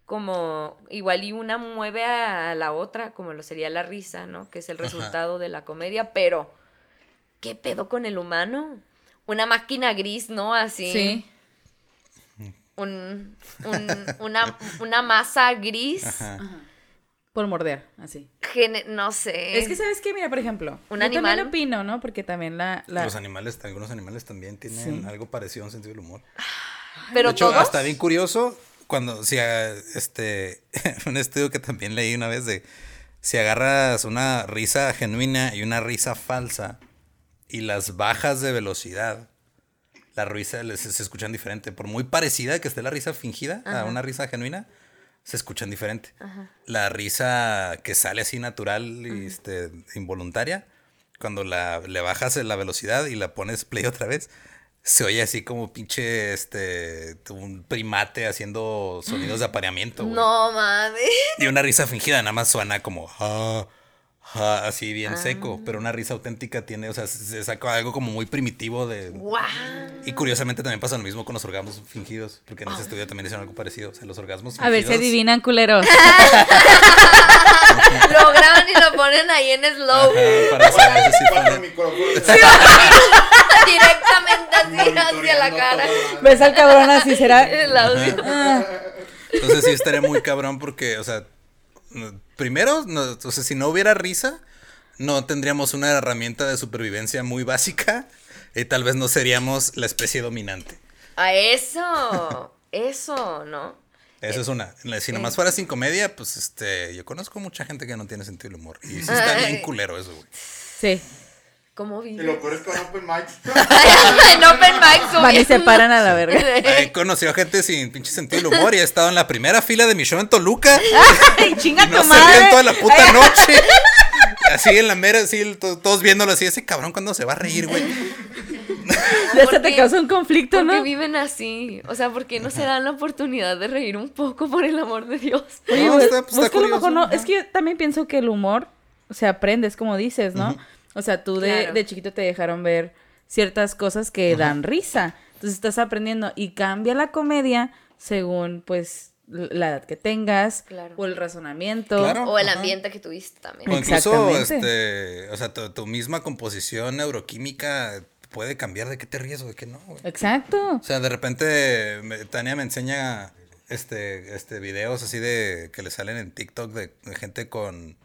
Como igual y una mueve a la otra, como lo sería la risa, ¿no? Que es el Ajá. resultado de la comedia, pero ¿qué pedo con el humano? Una máquina gris, ¿no? Así. Sí. Un, un- una, una masa gris. Ajá. Por morder, así. gene- no sé. Es que, ¿sabes qué? Mira, por ejemplo. Un yo animal. también opino, ¿no? Porque también la... la- Los animales, algunos animales también tienen Sí. algo parecido a un sentido del humor. pero de hecho, todos. hasta bien curioso, cuando, si, a- este, un estudio que también leí una vez de, si agarras una risa genuina y una risa falsa y las bajas de velocidad, la risa les- se, escuchan diferente. Por muy parecida que esté la risa fingida a una risa genuina, se escuchan diferente. La risa que sale así natural y este, involuntaria, cuando la, le bajas la velocidad y la pones play otra vez, se oye así como pinche este un primate haciendo sonidos de apareamiento. No mames. Y una risa fingida nada más suena como "Ja, ja", así bien seco, pero una risa auténtica tiene, o sea, se saca algo como muy primitivo de y curiosamente también pasa lo mismo con los orgasmos fingidos, porque en ese estudio también hicieron algo parecido, o sea, los orgasmos A ver si fingidos- adivinan, culeros. Lo graban y lo ponen ahí en slow. Ajá, para saber si. Directamente así hacia la cara. ¿Ves al cabrón así? ¿Será? El audio. Ah, Entonces sí estaría muy cabrón porque, o sea, primero, no, o sea, si no hubiera risa, no tendríamos una herramienta de supervivencia muy básica y tal vez no seríamos la especie dominante. A eso. Eso, ¿no? Esa es una. Si nomás fuera sin comedia, pues este, yo conozco mucha gente que no tiene sentido del humor. Y sí está bien culero eso, güey. sí. ¿Cómo Y vive? lo peor es con Open Mics. en Open Mic Van y se paran a la verga. He conocido gente sin pinche sentido del humor y he estado en la primera fila de mi show en Toluca. ¡Ay, chinga Y no tu madre! toda la puta noche. Así en la mera, así, to- todos viéndolo así, ese cabrón cuando se va a reír, güey. Ya se te Porque- causa un conflicto, Porque ¿no? viven así. O sea, porque no se dan la oportunidad de reír un poco, por el amor de Dios. Oye, No, pues, está- pues, está que a lo mejor curioso, no. ajá. Es que yo también pienso que el humor se aprende, es como dices, ¿no? O sea, tú de, Claro. de chiquito te dejaron ver ciertas cosas que dan risa. Entonces estás aprendiendo y cambia la comedia según, pues, la edad que tengas Claro. o el razonamiento. Claro. O el Ajá. ambiente que tuviste también. O incluso, este, o sea, tu, tu misma composición neuroquímica puede cambiar de qué te ríes o de qué no, güey. Exacto. O sea, de repente me- Tania me enseña este, este videos así de que le salen en TikTok de, de gente con,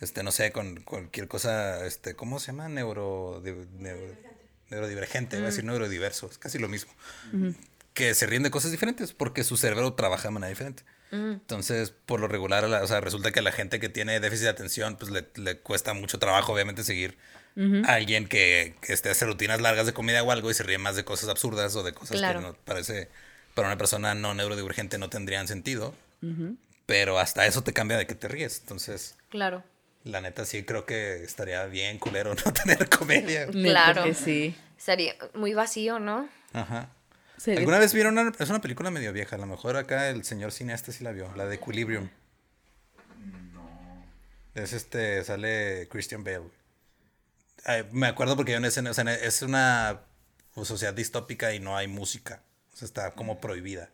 este, no sé, con cualquier cosa, este, ¿cómo se llama? Neuro, di- neuro- neurodivergente, iba a decir neurodiverso, es casi lo mismo. Que se ríen de cosas diferentes porque su cerebro trabaja de manera diferente. Entonces, por lo regular, o sea, resulta que a la gente que tiene déficit de atención, pues le, le cuesta mucho trabajo, obviamente, seguir a alguien que, que esté hace rutinas largas de comida o algo y se ríe más de cosas absurdas o de cosas Claro. que no parece para una persona no neurodivergente no tendrían sentido. Pero hasta eso te cambia de que te ríes. Entonces, Claro. La neta sí creo que estaría bien culero no tener comedia. Claro. Porque sí. Sería muy vacío, ¿no? Ajá. Sería- ¿Alguna vez vieron una, es una película medio vieja? A lo mejor acá el señor cineasta sí la vio, la de Equilibrium. Es este, sale Christian Bale. Ay, me acuerdo porque hay una escena, o sea, es una pues, sociedad distópica y no hay música. O sea, está como prohibida.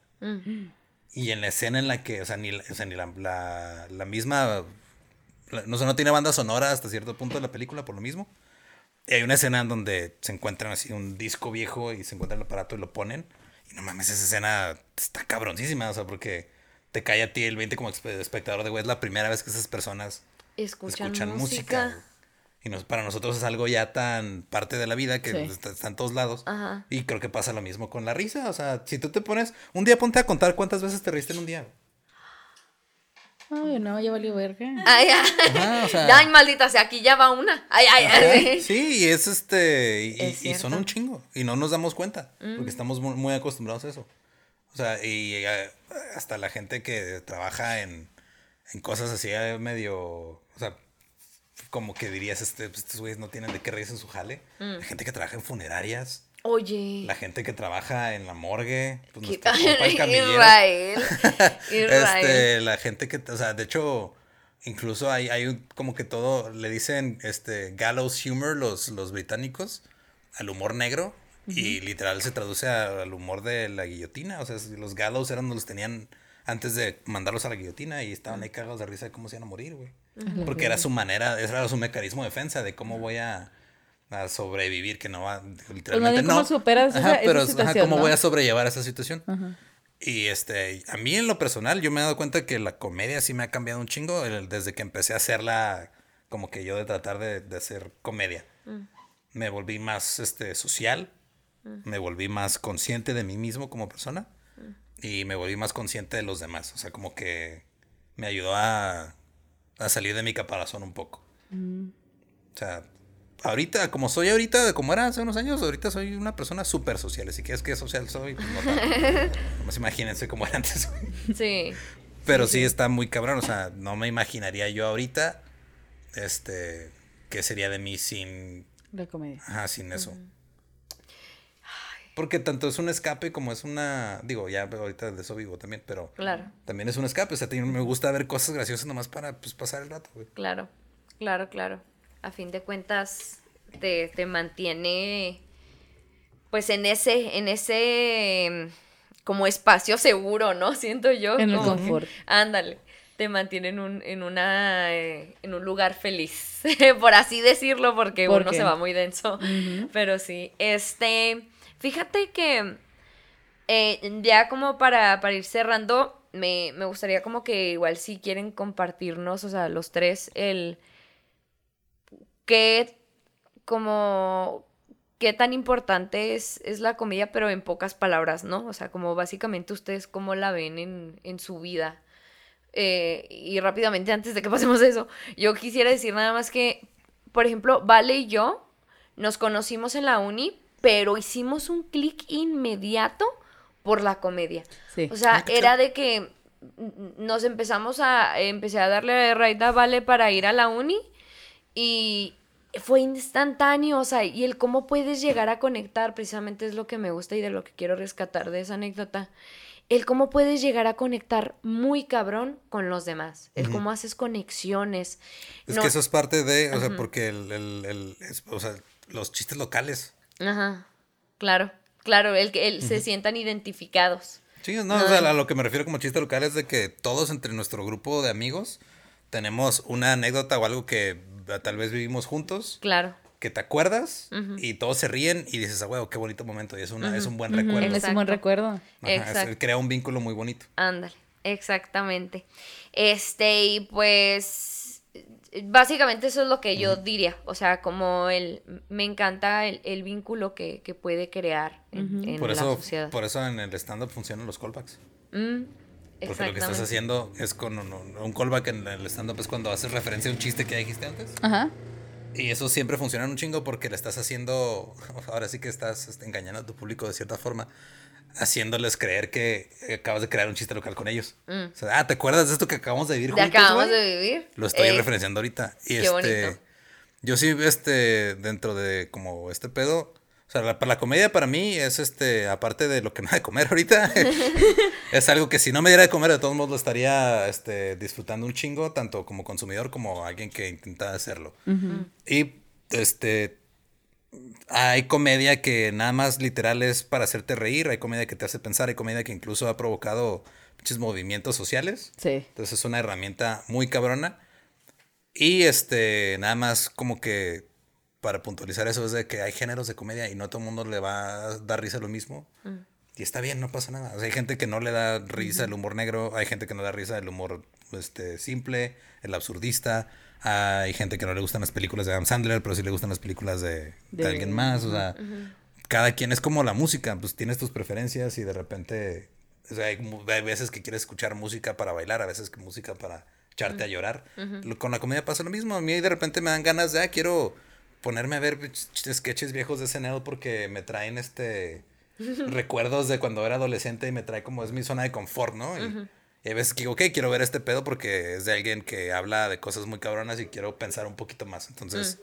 Y en la escena en la que, o sea, ni, la- o sea, ni la, la, la misma, no, sé, no tiene banda sonora hasta cierto punto de la película por lo mismo. Y hay una escena en donde se encuentran así un disco viejo y se encuentra el aparato y lo ponen. Y no mames, esa escena está cabroncísima, o sea, porque te cae a ti el 20 como espe- espectador de güey, es la primera vez que esas personas Escuchan, escuchan, música. Y nos- para nosotros es algo ya tan parte de la vida que Sí. está, está en todos lados. Ajá. Y creo que pasa lo mismo con la risa. O sea, si tú te pones, un día ponte a contar cuántas veces te reíste en un día. Ay, no, ya valió verga. Ay, ay, Ajá, o sea- ay, maldita sea, aquí ya va una. Ay, ay, ay. Sí, y es este. Y, Es y- y son un chingo. Y no nos damos cuenta. Porque estamos muy, muy acostumbrados a eso. O sea, y eh, hasta la gente que trabaja en, en cosas así eh, medio. O sea, como que dirías, este, pues, estos güeyes no tienen de qué reírse en su jale. La gente que trabaja en funerarias. Oye. La gente que trabaja en la morgue. Pues ¿Qué- nuestro compa el camillero. Israel. Israel. Este, la gente que, o sea, de hecho, incluso hay, hay un- como que todo, le dicen este gallows humor los, los británicos al humor negro y literal se traduce a- al humor de la guillotina, o sea, los gallows eran los tenían antes de mandarlos a la guillotina y estaban ahí cagados de risa de cómo se iban a morir, güey. Porque era su manera, ese era su mecanismo de defensa de cómo voy a, a sobrevivir, que no va, literalmente bien, ¿cómo no. superas esa- esa pero, ajá, situación, cómo no? voy a sobrellevar esa situación. Ajá. Y este, a mí en lo personal, yo me he dado cuenta que la comedia sí me ha cambiado un chingo el- desde que empecé a hacerla, como que yo de tratar de, de hacer comedia. Me volví más este, social, me volví más consciente de mí mismo como persona y me volví más consciente de los demás. O sea, como que me ayudó a, a salir de mi caparazón un poco. O sea, ahorita, como soy ahorita, como era hace unos años, ahorita soy una persona súper social. Si quieres que social soy, pues no tanto. Nomás imagínense cómo era antes. Sí. Pero sí, está muy cabrón. O sea, no me imaginaría yo ahorita, este, qué sería de mí sin, La comedia. ajá, sin eso. Porque tanto es un escape como es una, digo, ya ahorita de eso vivo también, pero Claro, también es un escape. O sea, también me gusta ver cosas graciosas nomás para, pues, pasar el rato, güey. claro, claro, claro. A fin de cuentas, te, te mantiene, pues, en ese, en ese, mm, como espacio seguro, ¿no? Siento yo. En el como que- confort. ándale. Te mantiene en un, en una, eh, en un lugar feliz, por así decirlo, porque ¿Por uno qué? se va muy denso. Pero sí, este, fíjate que eh, ya como para, para ir cerrando, me, me gustaría como que igual si quieren compartirnos, o sea, los tres, el qué, como, qué tan importante es, es la comedia, pero en pocas palabras, ¿no? O sea, como básicamente ustedes cómo la ven en, en su vida. Eh, y rápidamente, antes de que pasemos eso, yo quisiera decir nada más que, por ejemplo, Vale y yo nos conocimos en la uni, pero hicimos un clic inmediato por la comedia. Sí. O sea, era de que nos empezamos a, empecé a darle raid a Vale para ir a la uni y fue instantáneo, o sea, y el cómo puedes llegar a conectar, precisamente es lo que me gusta y de lo que quiero rescatar de esa anécdota. El cómo puedes llegar a conectar muy cabrón con los demás. El cómo haces conexiones. Es No- que eso es parte de, o sea, porque el, el, el- es- o sea, los chistes locales. Ajá. Claro, claro, el que el, se sientan identificados. Sí, no, o sea, a lo que me refiero como chiste local es de que todos entre nuestro grupo de amigos tenemos una anécdota o algo que tal vez vivimos juntos, Claro. que te acuerdas y todos se ríen y dices, ah, huevo, qué bonito momento y es, una, es un buen recuerdo. Es un buen recuerdo. Ajá, es- Exacto. crea un vínculo muy bonito. Ándale, exactamente. Este, y pues básicamente eso es lo que yo diría. O sea, como el me encanta el, el vínculo que, que puede crear en, en Por la eso, sociedad. por eso en el stand-up funcionan los callbacks. Mm, Porque lo que estás haciendo es con un, un callback en el stand-up es cuando haces referencia a un chiste que ya dijiste antes. Ajá. Y eso siempre funciona un chingo porque le estás haciendo, ahora sí que estás este, engañando a tu público de cierta forma, haciéndoles creer que acabas de crear un chiste local con ellos. O sea, ah, ¿te acuerdas de esto que acabamos de vivir Mm. Juntos, acabamos güey? de vivir. Lo estoy Eh, referenciando ahorita. Y qué este, bonito. yo sí, este, dentro de como este pedo, sea, la, para la comedia para mí es este, aparte de lo que me da de comer ahorita, es algo que si no me diera de comer, de todos modos lo estaría este, disfrutando un chingo, tanto como consumidor como alguien que intenta hacerlo. Y este, hay comedia que nada más literal es para hacerte reír, hay comedia que te hace pensar, hay comedia que incluso ha provocado muchos movimientos sociales. Sí. Entonces es una herramienta muy cabrona. Y este, nada más como que para puntualizar eso es de que hay géneros de comedia y no a todo el mundo le va a dar risa lo mismo. Y está bien, no pasa nada. O sea, hay gente que no le da risa el humor negro, hay gente que no le da risa el humor este, simple, el absurdista. Hay gente que no le gustan las películas de Adam Sandler, pero sí le gustan las películas de, de De- alguien más. O sea, cada quien es como la música, pues tienes tus preferencias y de repente, o sea, hay, veces que quieres escuchar música para bailar, a veces que música para echarte a llorar. Lo- Con la comedia pasa lo mismo. A mí de repente me dan ganas de, ah, quiero ponerme a ver ch- sketches viejos de SNL porque me traen este recuerdos de cuando era adolescente y me trae como es mi zona de confort, ¿no? Y, y hay veces que digo, ok, quiero ver este pedo porque es de alguien que habla de cosas muy cabronas y quiero pensar un poquito más. Entonces,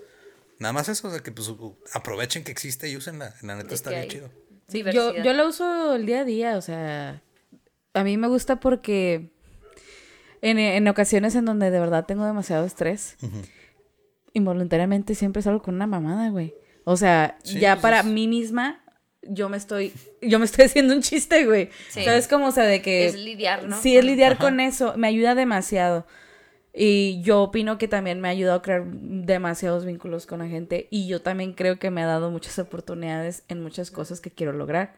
nada más eso, o sea, que pues aprovechen que existe y úsenla. La neta está bien hay- chido. Sí, yo, yo lo uso el día a día, o sea, a mí me gusta porque en, en ocasiones en donde de verdad tengo demasiado estrés, involuntariamente siempre salgo con una mamada, güey. O sea, Sí, ya pues para es- mí misma, yo me estoy, yo me estoy haciendo un chiste, güey. Sí. ¿Sabes cómo? O sea, de que... Es lidiar, ¿no? Sí, es lidiar Ajá. con eso, me ayuda demasiado. Y yo opino que también me ha ayudado a crear demasiados vínculos con la gente. Y yo también creo que me ha dado muchas oportunidades en muchas cosas que quiero lograr.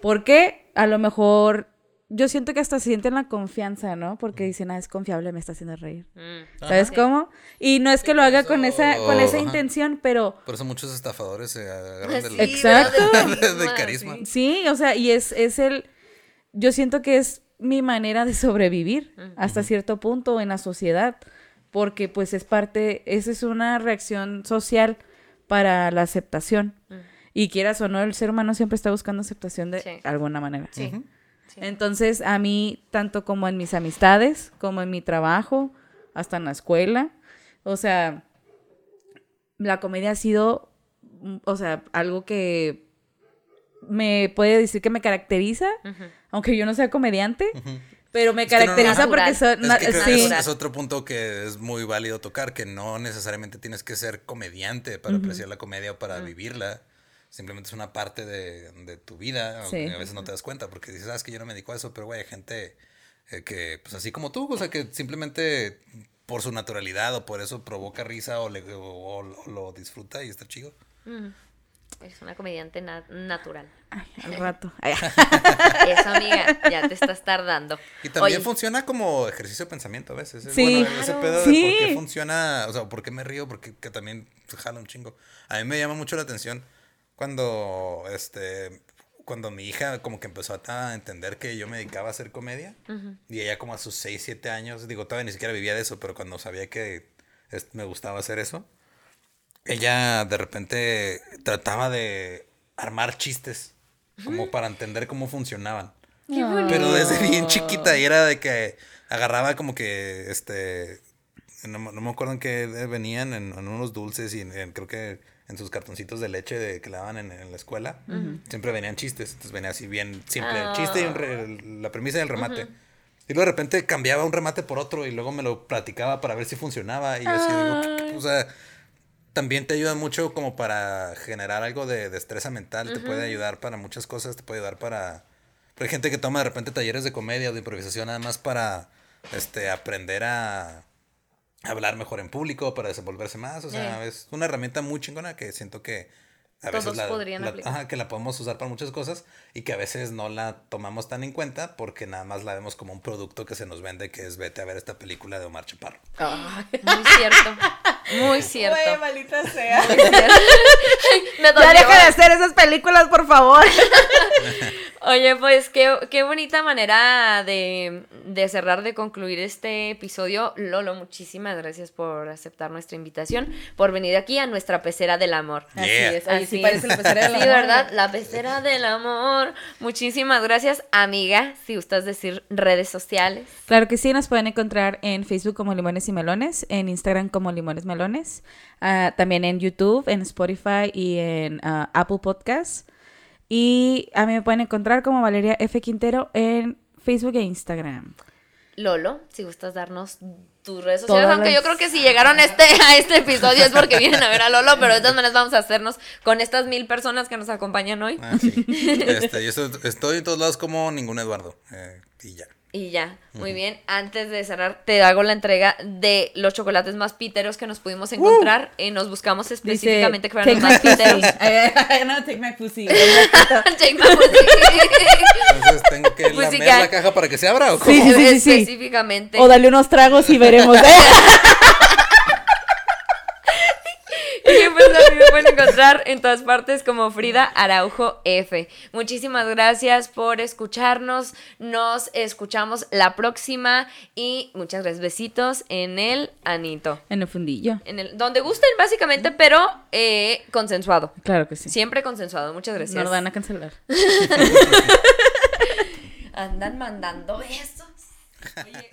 Porque a lo mejor yo siento que hasta sienten la confianza, ¿no? Porque dicen, ah, es confiable, me está haciendo reír. Mm. ¿Sabes cómo? Y no es que lo haga con esa, con esa intención, pero Por eso muchos estafadores se agarran del, Sí, Exacto. ¿verdad? de carisma. Sí. O sea, y es, es el. Yo siento que es mi manera de sobrevivir hasta cierto punto en la sociedad. Porque, pues, es parte. Esa es una reacción social para la aceptación. Y quieras o no, el ser humano siempre está buscando aceptación de Sí. alguna manera. Sí. Sí. Entonces, a mí, tanto como en mis amistades, como en mi trabajo, hasta en la escuela, o sea, la comedia ha sido, o sea, algo que me puede decir que me caracteriza, aunque yo no sea comediante, pero me Es que no, no, caracteriza porque soy... Que sí. es, es otro punto que es muy válido tocar, que no necesariamente tienes que ser comediante para apreciar la comedia o para vivirla. Simplemente es una parte de, de tu vida, Sí. a veces no te das cuenta, porque dices, ah, es que yo no me dedico a eso, pero güey, hay gente eh, que, pues así como tú, o sea, que simplemente por su naturalidad o por eso provoca risa o, le- o- o- o lo disfruta y está chido. Mm. Es una comediante na- natural. Ay, al rato. Eso, amiga, ya te estás tardando. Y también Oye, funciona como ejercicio de pensamiento a veces. ¿eh? Sí. Bueno, ese Claro. pedo de por Sí. qué funciona, o sea, por qué me río, porque que también se jala un chingo. A mí me llama mucho la atención cuando, este, cuando mi hija como que empezó a entender que yo me dedicaba a hacer comedia. Y ella como a sus 6, 7 años, digo, todavía ni siquiera vivía de eso, pero cuando sabía que me gustaba hacer eso, ella de repente trataba de armar chistes, como para entender cómo funcionaban. qué. Pero desde bien chiquita y era de que agarraba como que, este, no, me- no me acuerdo en qué venían, en, en unos dulces y en- en- creo que en sus cartoncitos de leche de, que le daban en, en la escuela, siempre venían chistes, entonces venía así bien simple, el chiste y un re- la premisa y el remate. Y luego de repente cambiaba un remate por otro y luego me lo platicaba para ver si funcionaba y yo así digo, "¿Qué- qué?". o sea, también te ayuda mucho como para generar algo de destreza mental, te puede ayudar para muchas cosas, te puede ayudar para... Pero hay gente que toma de repente talleres de comedia o de improvisación nada más para este, aprender a hablar mejor en público, para desenvolverse más. O sea, es una herramienta muy chingona que siento que a Todos veces la, podrían la- aplicar. ajá, que la podemos usar para muchas cosas y que a veces no la tomamos tan en cuenta porque nada más la vemos como un producto que se nos vende que es vete a ver esta película de Omar Chaparro. Muy cierto. Muy cierto. Güey, maldita sea. Muy cierto. Me Ya deja de hacer esas películas, por favor. Oye, pues qué, qué bonita manera de, de cerrar, de concluir este episodio. Lolo, muchísimas gracias por aceptar nuestra invitación, por venir aquí a nuestra pecera del amor. Yeah. Así es, oye, sí Así parece es. la pecera del Sí, amor. ¿verdad? La pecera del amor. Muchísimas gracias, amiga. Si gustas decir redes sociales. Claro que sí, nos pueden encontrar en Facebook como Limones y Melones, en Instagram como Limones Melones, ah, también en YouTube, en Spotify y en ah, Apple Podcasts. Y a mí me pueden encontrar como Valeria F. Quintero en Facebook e Instagram. Lolo, si gustas darnos tus redes sociales, Todas aunque las- yo creo que si llegaron a este, a este episodio es porque vienen a ver a Lolo, pero de todas maneras vamos a hacernos con estas mil personas que nos acompañan hoy. Ah, sí. este, yo estoy, estoy en todos lados como ningún Eduardo. eh, y ya. Y ya, muy bien. Antes de cerrar, te hago la entrega de los chocolates más piteros que nos pudimos encontrar. Eh, nos buscamos específicamente que fueran los más piteros. no, take my pussy. Take my pussy. Entonces tengo que Pues lamer la caja para que se abra o cómo? Sí, sí, sí, sí. Específicamente. O dale unos tragos y veremos. Y pues a mí me pueden encontrar en todas partes como Frida Araujo F. Muchísimas gracias por escucharnos. Nos escuchamos la próxima y muchas gracias. Besitos en el anito. En el fundillo. En el, donde gusten, básicamente, pero eh, consensuado. Claro que sí. Siempre consensuado. Muchas gracias. No lo van a cancelar. Andan mandando besos. Oye.